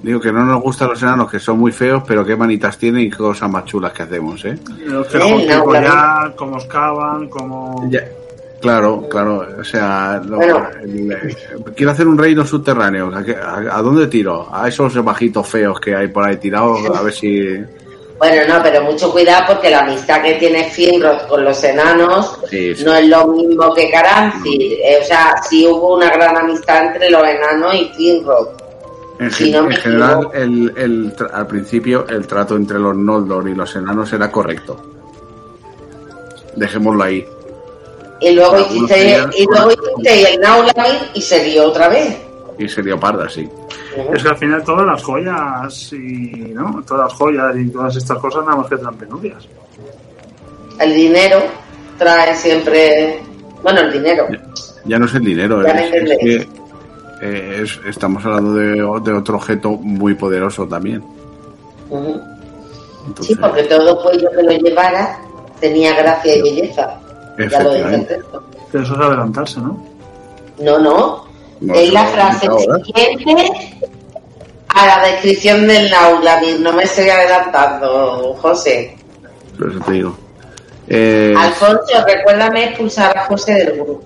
Digo que no nos gustan los enanos, que son muy feos, pero qué manitas tienen y qué cosas más chulas que hacemos, ¿eh? Los que jugamos no, claro. collar, cómo excavan, cómo. Ya. Claro, claro, o sea, lo- Bueno. el- quiero hacer un reino subterráneo. ¿A, qué- a- a dónde tiro? A esos bajitos feos que hay por ahí tirados, a ver si. Bueno, no, pero mucho cuidado porque la amistad que tiene Finrod con los enanos Sí, sí. no es lo mismo que Caranthir. Eh, o sea, sí hubo una gran amistad entre los enanos y Finrod. En, Si gen- no me en general, el, al principio, el trato entre los Noldor y los enanos era correcto. Dejémoslo ahí. Y luego hiciste, y luego hiciste el Naulamir y se dio otra vez. Y se dio parda, sí. Es que al final todas las joyas y. ¿no? Todas las joyas y todas estas cosas nada más que traen penurias. El dinero trae siempre. Bueno, el dinero. Ya no es el dinero, Ya me es, es entendéis. que eh, es- estamos hablando de, de otro objeto muy poderoso también. Entonces, Sí, porque todo cuello que lo llevara tenía gracia y belleza. Efectivamente. Pero eso es adelantarse, ¿no? No, no. No, es la frase explicado, ¿eh? siguiente a la descripción del Naulamir. No me estoy adelantando, José. Por eso te digo. Eh, Alfonso, recuérdame expulsar a José del grupo.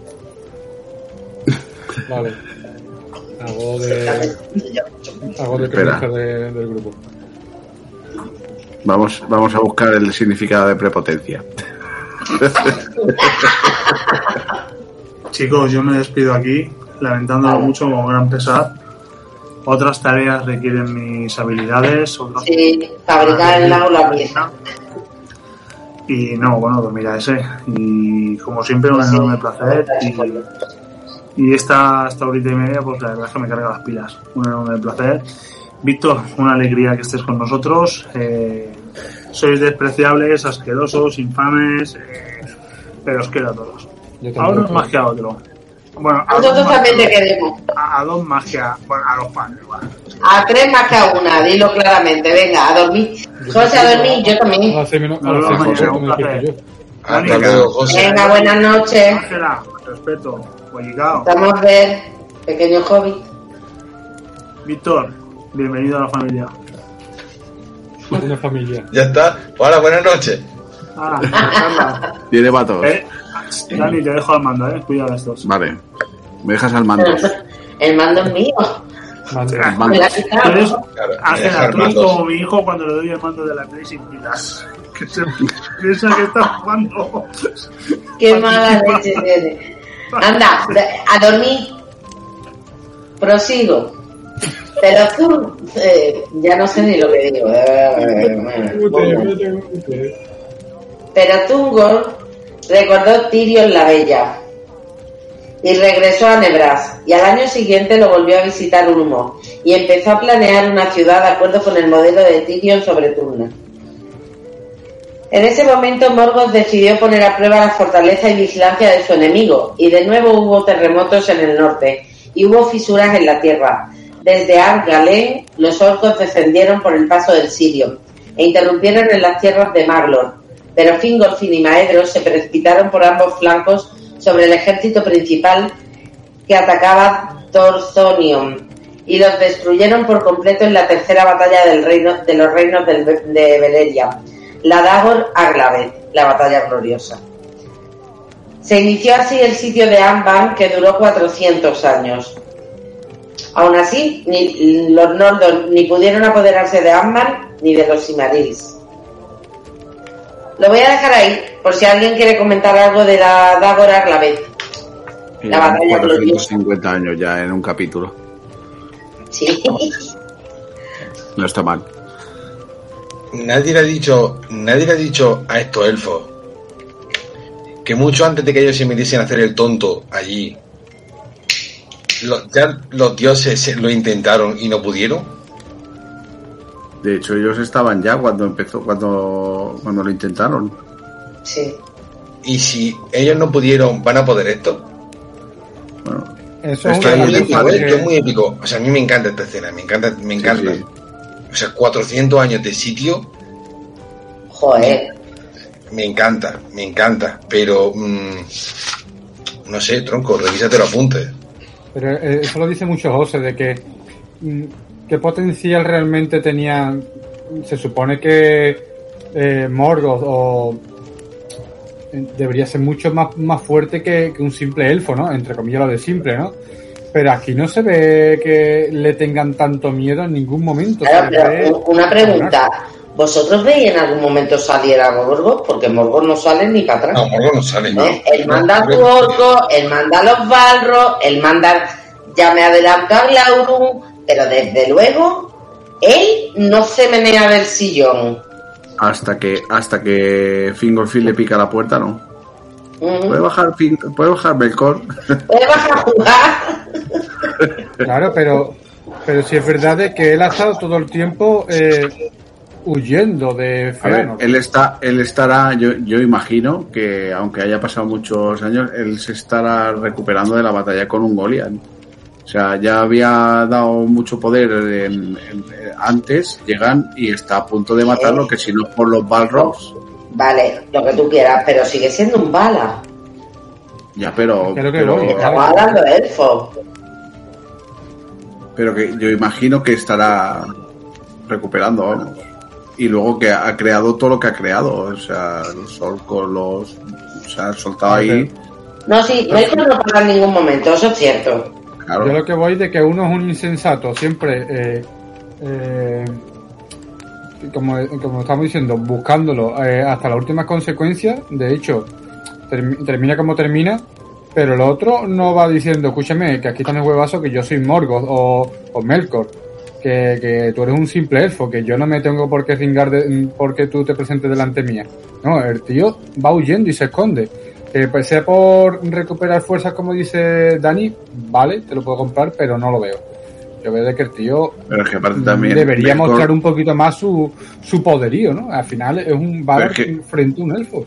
Vale. Hago de. Hago de Espera. cronista de- del grupo. vamos, vamos a buscar el significado de prepotencia. Chicos, yo me despido aquí, lamentándolo mucho como gran pesar. Otras tareas requieren mis habilidades, otras Sí, fabricar el Naulamir. Y no, bueno, pues mira ese. Y como siempre, un Pues sí. enorme placer. Y, y esta, esta horita y media, pues la verdad es que me carga las pilas. Un enorme placer. Víctor, una alegría que estés con nosotros. Eh, sois despreciables, asquerosos, infames, eh, pero os quiero a todos. A unos más que a otros. Bueno, a Nosotros dos, más también que te queremos. a- a dos más que a, bueno, a los padres. Bueno. A tres más que a una, dilo claramente. Venga, a dormir. José, a dormir, yo A también. las seis menos- a Nos las vemos seis mañana, menos un me despierto placer. yo. Hasta Mónica. luego, José. Venga, buenas noches. Ángela, respeto. Pollicao. Estamos a ver, pequeño hobby. Víctor, bienvenido a la familia. Tiene familia. Ya está. Hola, buenas noches. Ah, Carla. Tiene patos. Eh, Dani, te dejo al mando, eh. Cuida de estos. Vale. Me dejas al mando. El mando es mío. Me mando. la Ángela, tú eres mandos. como mi hijo cuando le doy el mando de la Play sin pilas. Que se piensa que está jugando. Qué mala leche tiene. Anda, a dormir. Prosigo. Pero tú, eh, ya no sé ni lo que digo. Pero Tungor recordó Tyrion la Bella y regresó a Nebras y al año siguiente lo volvió a visitar Ulmo y empezó a planear una ciudad de acuerdo con el modelo de Tyrion sobre Turna. En ese momento Morgoth decidió poner a prueba la fortaleza y vigilancia de su enemigo y de nuevo hubo terremotos en el norte y hubo fisuras en la tierra. Desde Ar-Galén los orcos descendieron por el paso del Sirio e interrumpieron en las tierras de Maglor, pero Fingolfin y Maedros se precipitaron por ambos flancos sobre el ejército principal que atacaba Torzonion y los destruyeron por completo en la tercera batalla del reino, de los reinos de Veleria, la Dagor Aglavet, la batalla gloriosa. Se inició así el sitio de Anban que duró 400 años. Aún así, ni los Noldor ni pudieron apoderarse de Anban ni de los Silmarils. Lo voy a dejar ahí, por si alguien quiere comentar algo de la Dagor Aglavet. La batalla gloriosa. 450 años ya en un capítulo. Sí. No está mal. Nadie le ha dicho, nadie le ha dicho a estos elfos que mucho antes de que ellos se metiesen a hacer el tonto allí, lo- ya los dioses se- lo intentaron y no pudieron. De hecho, ellos estaban ya cuando empezó, cuando, cuando lo intentaron. Sí. Y si ellos no pudieron, ¿van a poder esto? Bueno, Eso Es que Esto muy épico, que- ¿eh? Esto es muy épico. O sea, a mí me encanta esta escena, me encanta, me encanta. sí. O sea, 400 años de sitio, Joder. me encanta, me encanta. Pero, mm, no sé, tronco, revísate los apuntes. Pero eh, eso lo dice mucho José, de que mm, qué potencial realmente tenía. Se supone que eh, Morgoth o eh, debería ser mucho más, más fuerte que, que un simple elfo, ¿no? Entre comillas lo de simple, ¿no? Pero aquí no se ve que le tengan tanto miedo en ningún momento. Claro, pero una pregunta. ¿Vosotros veis en algún momento salir a Morgoth? Porque Morgoth no sale ni para atrás. No, Morgo no sale. no. ¿Eh? Él manda a No, tu orco, él manda a los balros, él manda, ya me adelanto a Glaurum, pero desde luego, él no se menea del sillón. hasta que hasta que Fingolfin le pica la puerta, no. ¿Puede bajar, ¿puede bajar Belcor? Puede bajar a jugar. Claro, pero, pero si es verdad de que él ha estado todo el tiempo eh, huyendo de A ver, él está, él estará, yo, yo imagino que aunque haya pasado muchos años, él se estará recuperando de la batalla con un Goliath. O sea, ya había dado mucho poder en- en- antes, llegan y está a punto de matarlo, que si no es por los Balrogs, Vale, lo que tú quieras, pero sigue siendo un bala. ya, pero, Creo que pero, voy, Estamos hablando de elfos. pero que yo imagino que estará recuperando, vamos. Y luego que ha creado todo lo que ha creado, o sea, los orcos, los, o sea, ha soltado ahí, No, sí, no hay que no en ningún momento, eso es cierto. claro. Yo lo que voy de que uno es un insensato, siempre, eh, eh, como, como estamos diciendo, buscándolo eh, hasta las últimas consecuencias. De hecho, termi- termina como termina, pero el otro no va diciendo, escúchame, que aquí está el huevazo, que yo soy Morgoth o, o Melkor, que, que tú eres un simple elfo, que yo no me tengo por qué cingar de, porque tú te presentes delante mía. No, el tío va huyendo y se esconde. Que pues, sea por recuperar fuerzas, como dice Dani, vale, te lo puedo comprar, pero no lo veo. Yo veo de que el tío Pero es que aparte también. debería Melkor- mostrar un poquito más su, su poderío, ¿no? Al final es un Pero es que- frente a un elfo.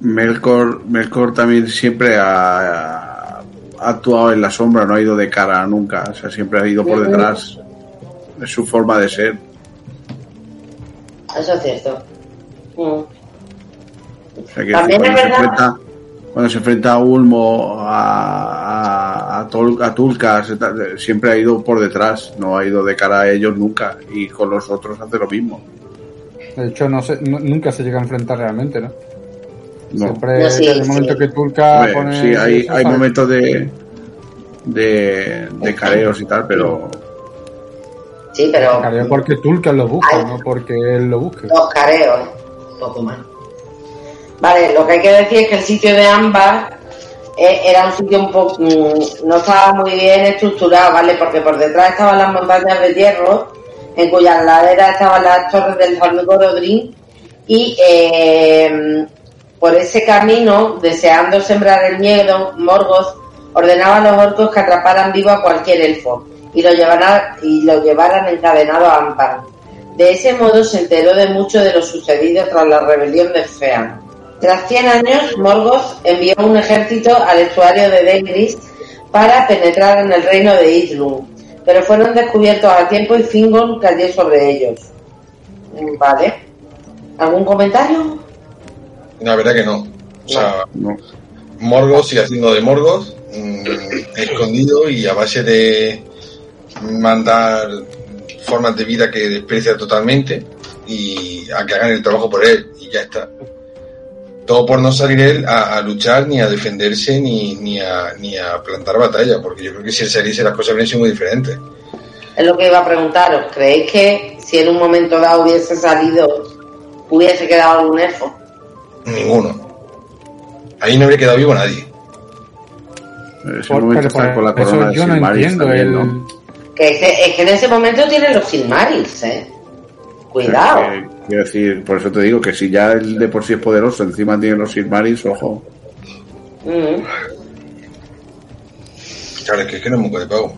Melkor, Melkor también siempre ha, ha actuado en la sombra, no ha ido de cara nunca, o sea, siempre ha ido por detrás. Es su forma de ser. Eso es cierto. Mm. O sea, que También cuando, es se verdad- enfrenta, cuando se enfrenta a Ulmo, a, a, a, Tol- a Tulkas, siempre ha ido por detrás, no ha ido de cara a ellos nunca. Y con los otros hace lo mismo. De hecho, no se, no- nunca se llega a enfrentar realmente, ¿no? No. Siempre No, sí, hay un momento sí. que Tulka pone... sí, hay, hay momentos de, de, de careos y tal, pero Sí, pero Careo porque Tulka lo busca, no porque él lo busque. dos careos, ¿eh? poco más. Vale, lo que hay que decir es que el sitio de Ámbar eh, era un sitio un poco. mm, no estaba muy bien estructurado, ¿vale? Porque por detrás estaban las montañas de hierro, en cuyas laderas estaban las torres del Horngorodrin, y eh, por ese camino, deseando sembrar el miedo, Morgoth ordenaba a los orcos que atraparan vivo a cualquier elfo y lo llevaran, y lo llevaran encadenado a Ampar. De ese modo se enteró de mucho de lo sucedido tras la rebelión de Fean. Tras 100 años, Morgoth envió un ejército al estuario de Dengris para penetrar en el reino de Idlum, pero fueron descubiertos a tiempo y Fingon cayó sobre ellos. Vale. ¿Algún comentario? La verdad que no. O sea, no. Morgoth sigue haciendo de Morgoth, mm, escondido y a base de mandar formas de vida que desprecia totalmente y a que hagan el trabajo por él y ya está. Todo por no salir él a, a luchar, ni a defenderse, ni, ni, a, ni a plantar batalla, porque yo creo que si él saliese las cosas habrían sido muy diferentes. Es lo que iba a preguntaros. ¿Creéis que si en un momento dado hubiese salido, hubiese quedado algún elfo? Ninguno. Ahí no habría quedado vivo nadie. ese Por- momento pero está con la corona de yo no entiendo también, el... ¿no? Que es, que es que en ese momento tienen los Silmarils, ¿eh? Cuidado. Eh, quiero decir, por eso te digo que si ya él de por sí es poderoso, encima tiene los Silmarils, ojo. Mm, Claro, es que, es que no es moco de pago.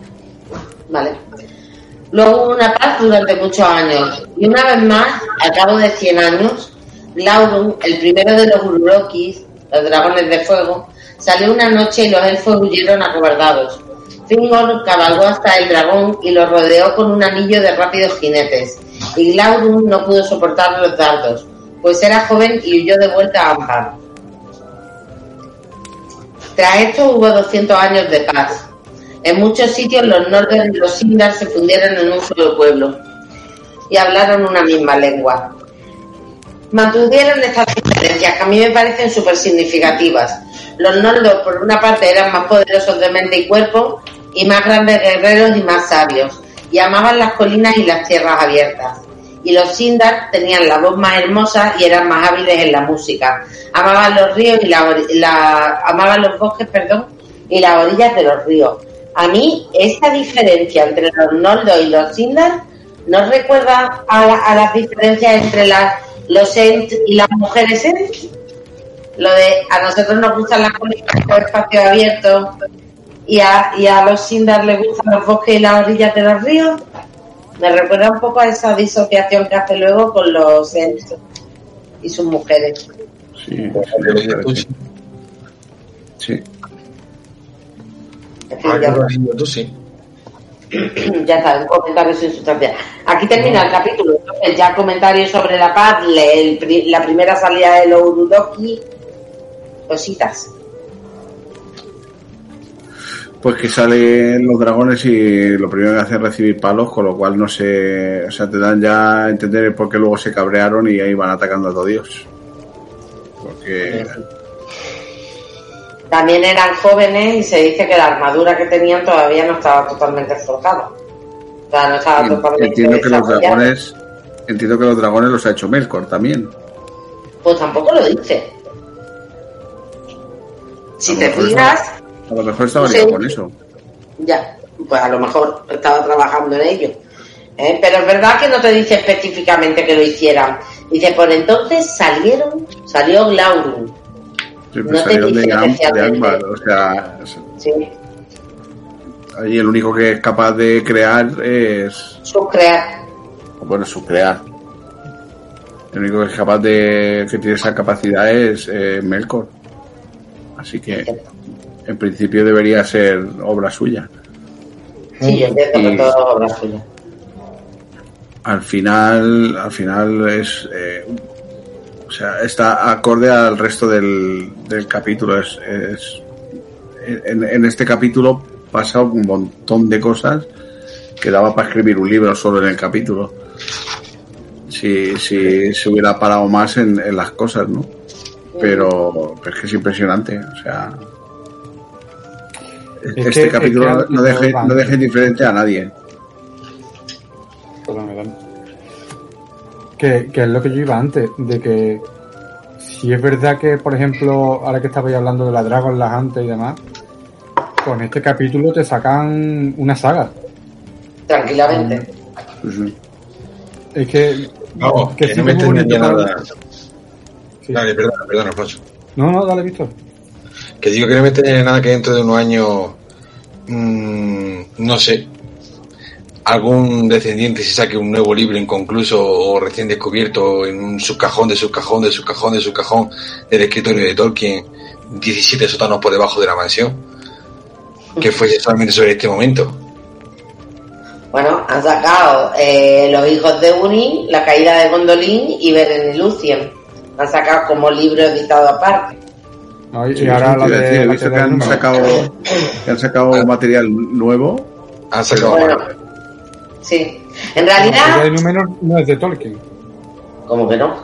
vale. Luego hubo una paz durante muchos años. Y una vez más, al cabo de 100 años, Laurun, el primero de los Urukis, los dragones de fuego, salió una noche y los elfos huyeron acobardados. Fingor cabalgó hasta el dragón y lo rodeó con un anillo de rápidos jinetes. Y Laurun no pudo soportar los dardos, pues era joven y huyó de vuelta a Ambar. Tras esto hubo 200 años de paz. En muchos sitios los Nordens y los Sindar se fundieron en un solo pueblo y hablaron una misma lengua. Mantuvieron estas diferencias que a mí me parecen súper significativas. Los Noldor, por una parte, eran más poderosos de mente y cuerpo y más grandes guerreros y más sabios, y amaban las colinas y las tierras abiertas. Y los Sindar tenían la voz más hermosa y eran más hábiles en la música. Amaban los ríos y la, la- amaban los bosques, perdón, y las orillas de los ríos. A mí esa diferencia entre los Noldor y los Sindar ¿no recuerda a, la- a las diferencias entre las, los Ent y las mujeres Ent? Lo de a nosotros nos gustan las colinas con espacio abierto y a, y a los Sindar les gustan los bosques y las orillas de los ríos. Me recuerda un poco a esa disociación que hace luego con los Ent y sus mujeres. Sí, sí, sí. Ah, ya, que lo has dicho tú, sí. ya está, un comentario sin sustancia. Aquí termina el capítulo. Entonces, ya comentarios sobre la paz, el la primera salida de los Urudoki, cositas. Pues que salen los dragones y lo primero que hacen es recibir palos, con lo cual no se. O sea, te dan ya a entender por qué luego se cabrearon y ahí van atacando a todo Dios. Porque. También eran jóvenes y se dice que la armadura que tenían todavía no estaba totalmente forjada. O sea, no estaba totalmente Entiendo que los dragones. Entiendo que los dragones los ha hecho Melkor también. Pues tampoco lo dice. Si te fijas, A lo mejor estaba Sí. ligado con eso. ya, pues a lo mejor estaba trabajando en ello. ¿Eh? Pero es verdad que no te dice específicamente que lo hicieran. Dice, por entonces salieron, salió Glaurung. Siempre No te de, dice Am- de o sea, Sí. Allí el único que es capaz de crear es. Subcrear. Bueno, subcrear. El único que es capaz de. que tiene esa capacidad es eh, Melkor. Así que, en principio, debería ser obra suya. Sí, yo entiendo que todo es obra suya. al final al final es eh, o sea está acorde al resto del, del capítulo es, es- en, en este capítulo pasa un montón de cosas que daba para escribir un libro solo en el capítulo si, si se hubiera parado más en, en las cosas no pero es que es impresionante o sea Es este que- es capítulo que no- no deje, van- no deje indiferente a nadie Perdón, perdón. Que, que es lo que yo iba antes, de que si es verdad que, por ejemplo, ahora que estabais hablando de la Dragon Las antes y demás, con este capítulo te sacan una saga. Tranquilamente. Pues, sí. Es que. No, que, sí no me que bonito, nada. Sí. Dale, perdona, perdona, Alfonso. No, no, dale, Víctor. Que digo que no me nada que dentro de unos años, mm, no sé, algún descendiente se saque un nuevo libro inconcluso o recién descubierto en un subcajón de subcajón de subcajón de subcajón del escritorio de Tolkien, 17 sótanos por debajo de la mansión, que fuese solamente sobre este momento. Bueno, han sacado eh, Los hijos de Unin, La caída de Gondolin y Beren y Lucien. Han sacado como libro editado aparte. No, y, Sí, y ahora la de. decir, he visto que han número. sacado, que han sacado material nuevo. Han sacado Bueno, sí. En realidad, de número no es de Tolkien. como que no.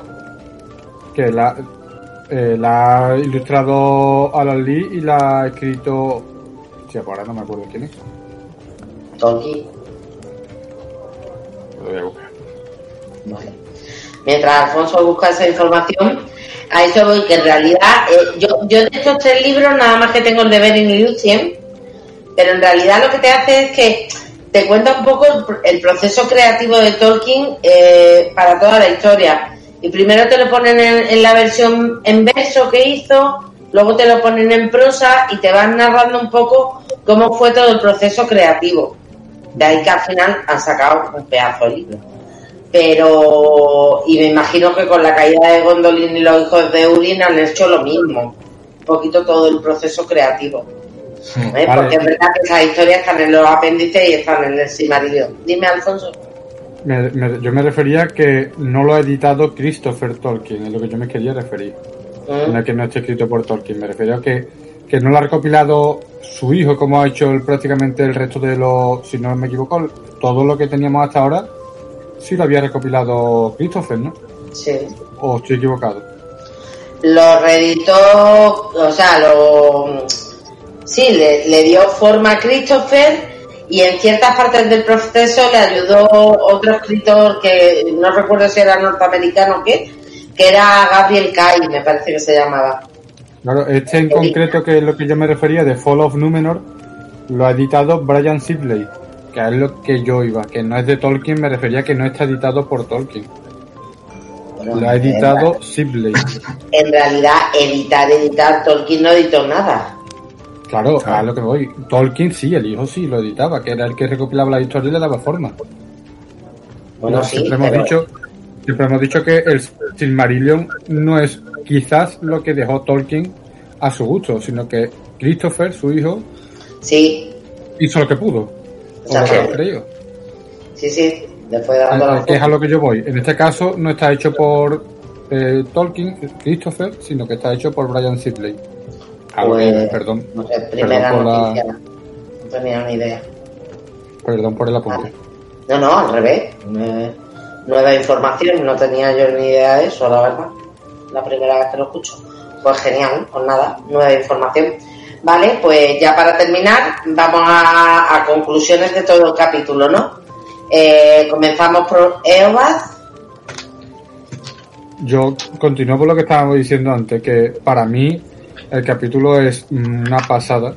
Que la, eh, la ha ilustrado Alan Lee y la ha escrito. Hostia, pues ahora no me acuerdo quién es. Tolkien. Lo voy a buscar. Vale. Mientras Alfonso busca esa información, a eso voy que en realidad, eh, yo, yo de estos tres libros nada más que tengo el de Beren y Lucien, pero en realidad lo que te hace es que te cuenta un poco el, el proceso creativo de Tolkien eh, para toda la historia. Y primero te lo ponen en, en la versión en verso que hizo, luego te lo ponen en prosa y te van narrando un poco cómo fue todo el proceso creativo. De ahí que al final han sacado un pedazo de libro pero y me imagino que con la caída de Gondolin y los hijos de Urin han hecho lo mismo un poquito todo el proceso creativo ¿eh? Vale. porque es verdad que esas historias están en los apéndices y están en el Silmarillion dime Alfonso Me- me- yo me refería que no lo ha editado Christopher Tolkien, es lo que yo me quería referir. ¿Mm? No es que no esté escrito por Tolkien, me refería a que, que no lo ha recopilado su hijo, como ha hecho el- prácticamente el resto de los, si no me equivoco, todo lo que teníamos hasta ahora, sí lo había recopilado Christopher, ¿no? sí ¿O estoy equivocado? lo reeditó o sea lo sí le, le dio forma a Christopher y en ciertas partes del proceso le ayudó otro escritor que no recuerdo si era norteamericano o qué que era Gabriel Kai me parece que se llamaba Claro, este en concreto, que es lo que yo me refería, de Fall of Numenor, lo ha editado Brian Sibley, que es lo que yo iba, que no es de Tolkien, me refería que no está editado por Tolkien. Lo ha editado Sibley. En realidad, editar, editar, Tolkien no editó nada. Claro, a lo que voy. Tolkien sí, el hijo sí lo editaba, que era el que recopilaba la historia y le daba forma. Bueno, sí, siempre hemos dicho, siempre hemos dicho que el Silmarillion no es quizás lo que dejó Tolkien a su gusto, sino que Christopher, su hijo, Sí, hizo lo que pudo. Sí, sí. Después dando la que es a lo que yo voy. En este caso no está hecho por eh, Tolkien, Christopher, sino que está hecho por Brian Sibley. Ah, Pues, eh, perdón, No sé, primera Perdón por la- noticia. No tenía ni idea. perdón por el apunte. No, no, al revés. Nueva información, no tenía yo ni idea de eso, la verdad. La primera vez que lo escucho. Pues genial, pues nada, nueva información. Vale, pues ya para terminar, vamos a, conclusiones de todo el capítulo, ¿no? Eh, comenzamos por Eobad. Yo continúo por lo que estábamos diciendo antes, que para mí el capítulo es una pasada.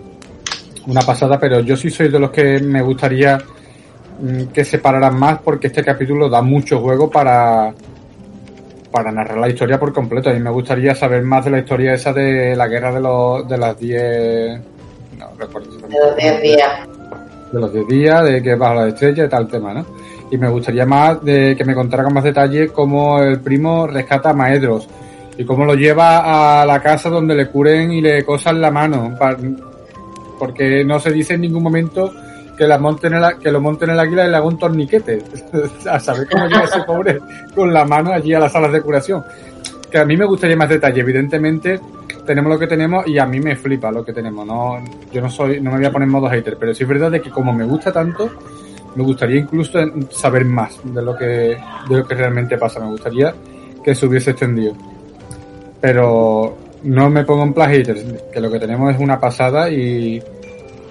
Una pasada, pero yo sí soy de los que me gustaría mm, que separaran más porque este capítulo da mucho juego para para narrar la historia por completo. A mí me gustaría saber más de la historia esa de la guerra de los de las 10 no recuerdo de los 10 días. de los de día, de que bajo la estrella y tal tema, ¿no? Y me gustaría más de que me contara con más detalle cómo el primo rescata a Maedros y cómo lo lleva a la casa donde le curen y le cosan la mano, porque no se dice en ningún momento que, la monten el, que lo monten el águila y le haga un torniquete. a saber cómo llega ese pobre con la mano allí a las salas de curación. Que a mí me gustaría más detalle, evidentemente tenemos lo que tenemos y a mí me flipa lo que tenemos. No, yo no soy, no me voy a poner en modo hater, pero sí es verdad de que como me gusta tanto, me gustaría incluso saber más de lo que, de lo que realmente pasa. Me gustaría que se hubiese extendido. Pero no me pongo en plan que lo que tenemos es una pasada y,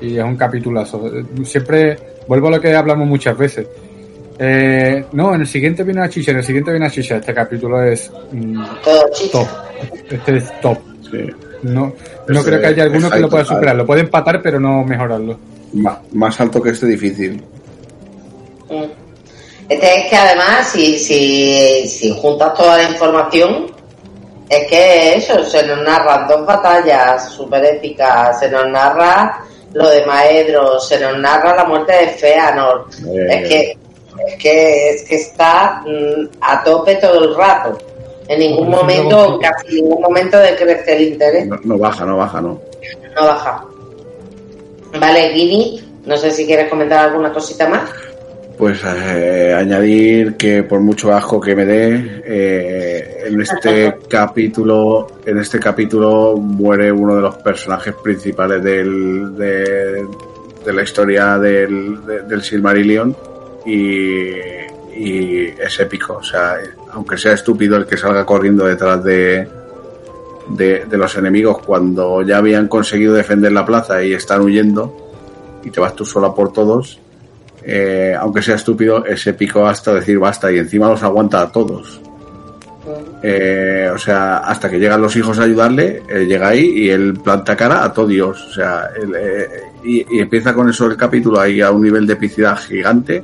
y es un capitulazo. Siempre vuelvo a lo que hablamos muchas veces. Eh, no, en el siguiente viene una chicha, en el siguiente viene una chicha. Este capítulo es mm, Todo chicha. top. Este es top. Sí. No, no creo que haya alguno que lo pueda superar. Lo puede empatar, pero no mejorarlo. Ma- más alto que este difícil. Mm. Este es que además, si, si, si juntas toda la información, es que eso, se nos narran dos batallas súper épicas, se nos narra lo de Maedro, se nos narra la muerte de Feanor. Eh, Es que, es que, es que está mm, a tope todo el rato. En ningún momento, luego- casi ningún momento decrece el interés. no, no baja, no baja, no. No baja. Vale, Guini, no sé si quieres comentar alguna cosita más. Pues eh, añadir que por mucho asco que me dé, eh, en este capítulo, en este capítulo muere uno de los personajes principales del, de, de la historia del, de- del Silmarillion y, y es épico. O sea, aunque sea estúpido el que salga corriendo detrás de, de, de los enemigos cuando ya habían conseguido defender la plaza y están huyendo y te vas tú sola por todos, eh, aunque sea estúpido, es épico hasta decir basta y encima los aguanta a todos. Eh, o sea, hasta que llegan los hijos a ayudarle, él llega ahí y él planta cara a todo Dios. O sea, eh, y, empieza con eso el capítulo ahí a un nivel de epicidad gigante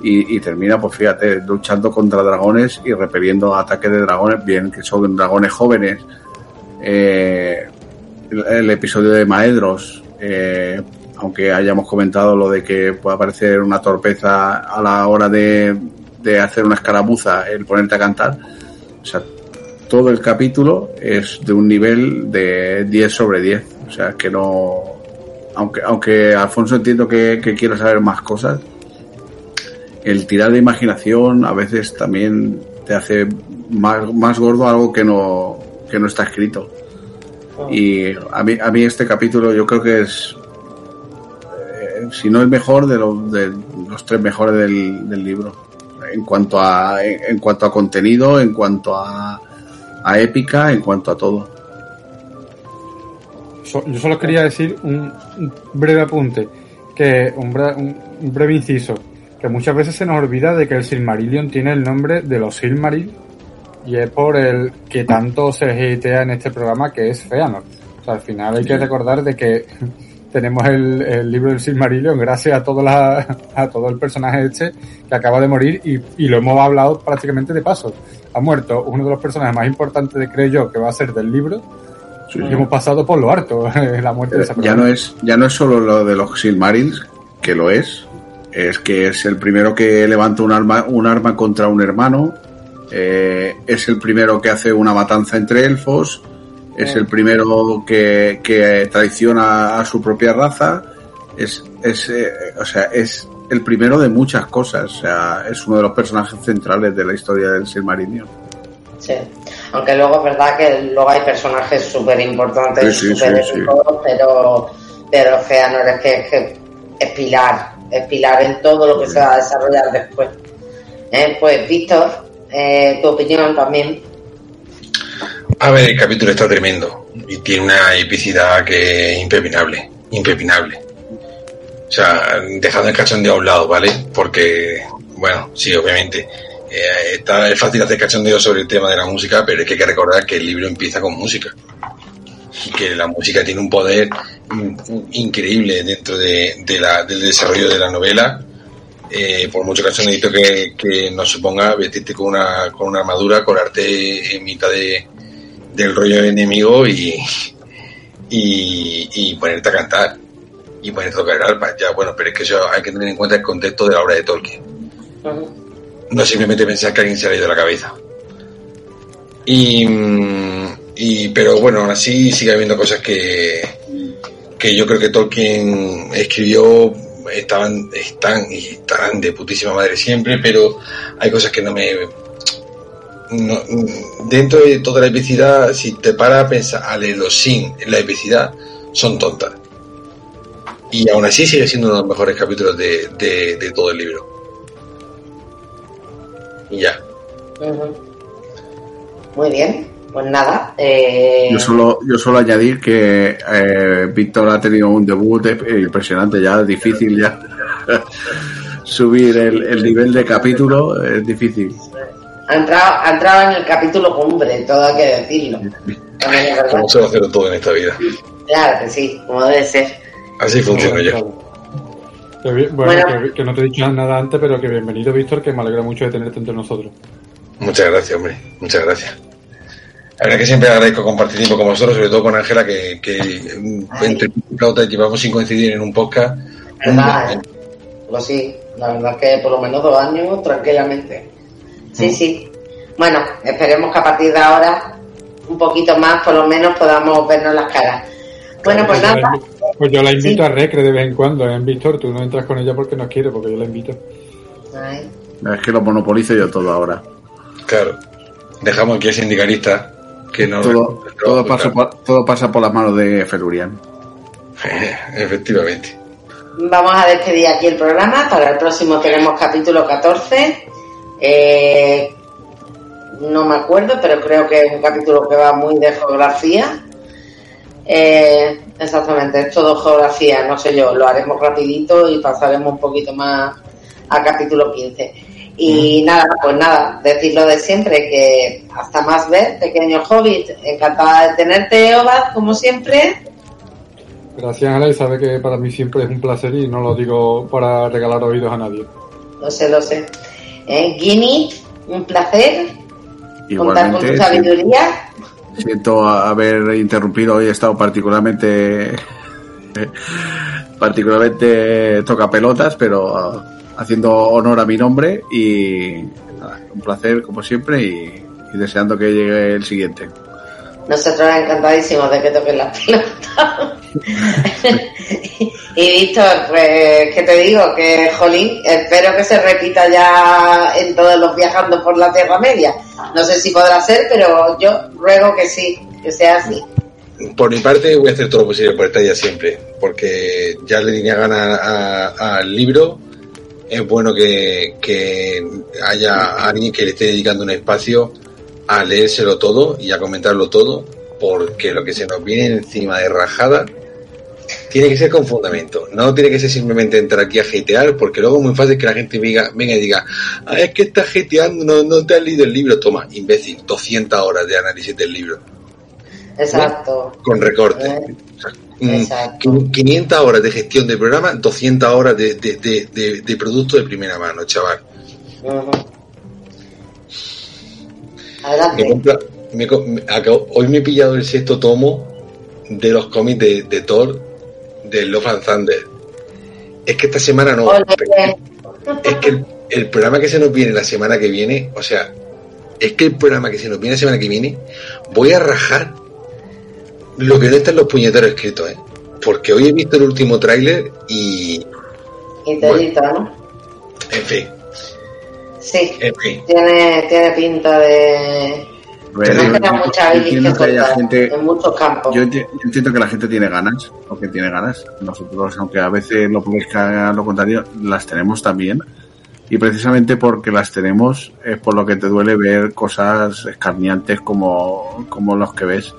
y, termina, pues fíjate, luchando contra dragones y repeliendo ataques de dragones, bien que son dragones jóvenes. Eh, el, el episodio de Maedros, eh, aunque hayamos comentado lo de que puede aparecer una torpeza a la hora de, de hacer una escaramuza, el ponerte a cantar, o sea, todo el capítulo es de un nivel de 10 sobre 10. O sea, que no. Aunque, aunque Alfonso entiendo que, que quiere saber más cosas, el tirar de imaginación a veces también te hace más, más gordo algo que no, que no está escrito. Y a mí, a mí este capítulo yo creo que es, si no el mejor, de, los de los tres mejores del, del libro. En cuanto a, en, cuanto a contenido, en cuanto a, a épica, en cuanto a todo. So- yo solo quería decir un, un breve apunte, que un, bre- un- un breve inciso, que muchas veces se nos olvida de que el Silmarillion tiene el nombre de los Silmaril y es por el que tanto se hatea en este programa que es Feanor. O sea, al final hay que recordar de que tenemos el, el libro del Silmarillion gracias a a todo el personaje este que acaba de morir y, y lo hemos hablado prácticamente de paso. Ha muerto uno de los personajes más importantes, de, creo yo, que va a ser del libro Sí, y hemos pasado por lo harto, la muerte de esa ya persona. no es ya no es solo lo de los Silmarils que lo es es que es el primero que levanta un arma un arma contra un hermano eh, es el primero que hace una matanza entre elfos es el primero que, que traiciona a su propia raza es es eh, o sea es el primero de muchas cosas o sea es uno de los personajes centrales de la historia del Silmarillion Sí. Aunque luego es verdad que luego hay personajes súper importantes, Sí, sí, súper sí, pero, pero es que, es que es pilar, es pilar en todo lo que se va a desarrollar después. Eh, pues Víctor, eh, tu opinión también. A ver, el capítulo está tremendo y tiene una epicidad que es impepinable, impepinable. O sea, dejando el cachondeo a un lado, ¿vale? Porque, bueno, sí, obviamente, eh, está, es fácil hacer cachondeo sobre el tema de la música, pero es que hay que recordar que el libro empieza con música. Y que la música tiene un poder increíble dentro de, de la- del desarrollo de la novela. Eh, por mucho cachondeito que, que nos suponga vestirte con una, con una armadura, colarte en mitad de, del rollo enemigo y, y, y ponerte a cantar. y bueno, tocar el arpa, ya bueno, pero es que eso hay que tener en cuenta el contexto de la obra de Tolkien. No simplemente pensar que alguien se le ha ido la cabeza. Y, y pero bueno, aún así sigue habiendo cosas que, que yo creo que Tolkien escribió estaban, están y estarán de putísima madre siempre, pero hay cosas que no me no, dentro de toda la epicidad, si te paras a pensar a leerlo sin la epicidad, son tontas. Y aún así sigue siendo uno de los mejores capítulos de, de, de todo el libro. Y ya. Muy bien, pues nada. eh, Yo solo, yo solo añadir que eh, Víctor ha tenido un debut eh, impresionante, ya difícil ya. Subir el, el nivel de capítulo es difícil. Ha, entrado, ha entrado en el capítulo cumbre, todo hay que decirlo. Es. Como se va a hacer todo en esta vida. Claro que sí, como debe ser. Así funciona yo. Bueno, Bueno. Que, que no te he dicho nada antes, pero que bienvenido, Víctor, que me alegra mucho de tenerte entre nosotros. Muchas gracias, hombre. Muchas gracias. La verdad que siempre agradezco compartir tiempo con vosotros, sobre todo con Ángela, que, que entre flautas llevamos sin coincidir en un podcast. ¿Verdad? eh? Pues sí, la verdad que por lo menos dos años tranquilamente. Sí, sí. Bueno, esperemos que a partir de ahora, un poquito más, por lo menos podamos vernos las caras. Bueno, pues la nada. pues yo la invito Sí. a Recre de vez en cuando, ¿eh, Víctor? Tú no entras con ella porque no quieres, porque yo la invito. Ay, Es que lo monopolizo yo todo ahora. Claro. Dejamos aquí a sindicalista que no. Todo, todo, pasa por, todo pasa por las manos de Felurian. Efectivamente. Vamos a despedir aquí el programa. Para el próximo tenemos capítulo 14. Eh, no me acuerdo, pero creo que es un capítulo que va muy de geografía. Eh, exactamente, es todo geografía, no sé yo, lo haremos rapidito y pasaremos un poquito más a capítulo 15. Y nada, pues nada, decir lo de siempre, que hasta más ver, pequeño hobbit, encantada de tenerte, Obad, como siempre. Gracias, y sabe que para mí siempre es un placer y no lo digo para regalar oídos a nadie. Lo sé, lo sé. Eh, Guinea, un placer contar con tu Igualmente, sabiduría. siento haber interrumpido hoy, he estado particularmente particularmente toca pelotas, pero ah, haciendo honor a mi nombre y nada, un placer como siempre y, y deseando que llegue el siguiente. Nosotros encantadísimos de que toquen las pelotas. y Víctor, pues, ¿qué te digo? Que, jolín, espero que se repita ya en todos los viajando por la Tierra Media. No sé si podrá ser, pero yo ruego que sí, que sea así. Por mi parte, voy a hacer todo lo posible por estar ya siempre, porque ya le tenía ganas al libro. Es bueno que, que haya alguien que le esté dedicando un espacio a leérselo todo y a comentarlo todo, porque lo que se nos viene encima de rajada tiene que ser con fundamento. No tiene que ser simplemente entrar aquí a hatear, porque luego es muy fácil que la gente venga, venga y diga, ah, es que estás hateando, no, no te has leído el libro. Toma, imbécil, 200 horas de análisis del libro Exacto. con recortes. Eh, mm, Exacto. qu- 500 horas de gestión del programa, 200 horas de, de, de, de- de producto de primera mano, chaval. Adelante. compra- me co- me- acabo- hoy me he pillado el sexto tomo de los cómics de, de Thor, de Love and Thunder. Es que esta semana no. Es que el, el programa que se nos viene la semana que viene, o sea, es que el programa que se nos viene la semana que viene, voy a rajar lo que no está en los puñeteros escritos, ¿eh? Porque hoy he visto el último tráiler y, Y telita, ¿no? en fin, Sí, en fin. tiene, tiene pinta de... Yo- mucha entiendo que haya gente, en muchos campos. yo enti- yo entiendo que la gente tiene ganas, o que tiene ganas. Nosotros, aunque a veces lo parezca lo contrario, las tenemos también. Y precisamente porque las tenemos es por lo que te duele ver cosas escarniantes como, como los que ves.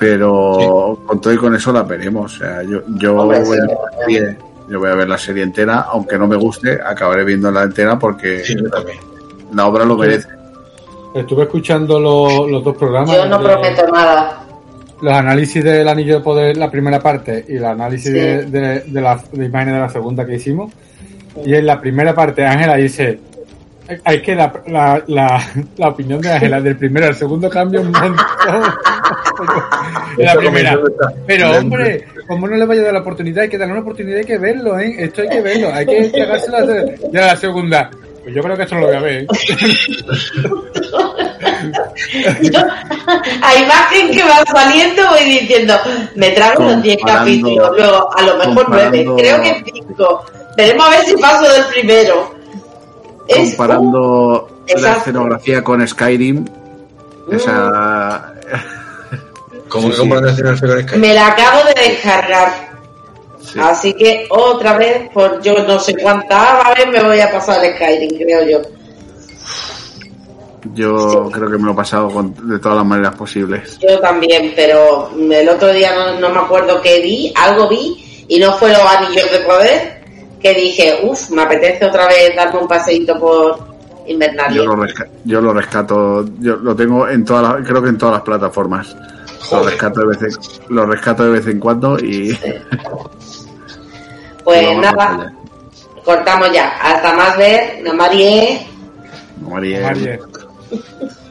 Pero con todo y con eso las veremos. O sea, yo, yo, Hombre, sí, yo voy a ver la serie entera, aunque no me guste, acabaré viendo la entera porque Sí, yo también. la obra lo merece. Estuve escuchando lo- los dos programas. Yo no de- prometo nada. Los análisis del Anillo de Poder, la primera parte, y el análisis Sí. de, de, de la de imágenes de la segunda que hicimos. Y en la primera parte, Ángela dice: Hay que la, la, la, la opinión de Ángela del primero al segundo cambia un montón. en la primera. Pero hombre, como no le vaya a dar la oportunidad, hay que darle una oportunidad, hay que verlo, ¿eh? Esto hay que verlo, hay que tragárselo a ya la segunda. Pues yo creo que esto no lo voy a ver. ¿eh? Yo, a imagen que va saliendo voy diciendo, me trago los 10 Comparando- capítulos, luego a lo mejor 9, comparando- creo que 5. Veremos a ver si paso del primero. Es Comparando la Exacto. escenografía con Skyrim, esa... Sí, que sí. Me la acabo de descargar. sí. Así que otra vez, por yo no sé cuántas vez me voy a pasar el Skyrim, creo yo. Yo creo que me lo he pasado con- de todas las maneras posibles. Yo también, pero el otro día no, no me acuerdo qué vi, algo vi, y no fue los anillos de poder, que dije, uff, me apetece otra vez darme un paseíto por Yo Invernalia. lo, resca- yo lo rescato, yo lo tengo en todas las, creo que en todas las plataformas. Lo rescato de vez en, lo rescato de vez en cuando y Pues y nada, cortamos ya. Hasta más ver, no Marie. María, Marie.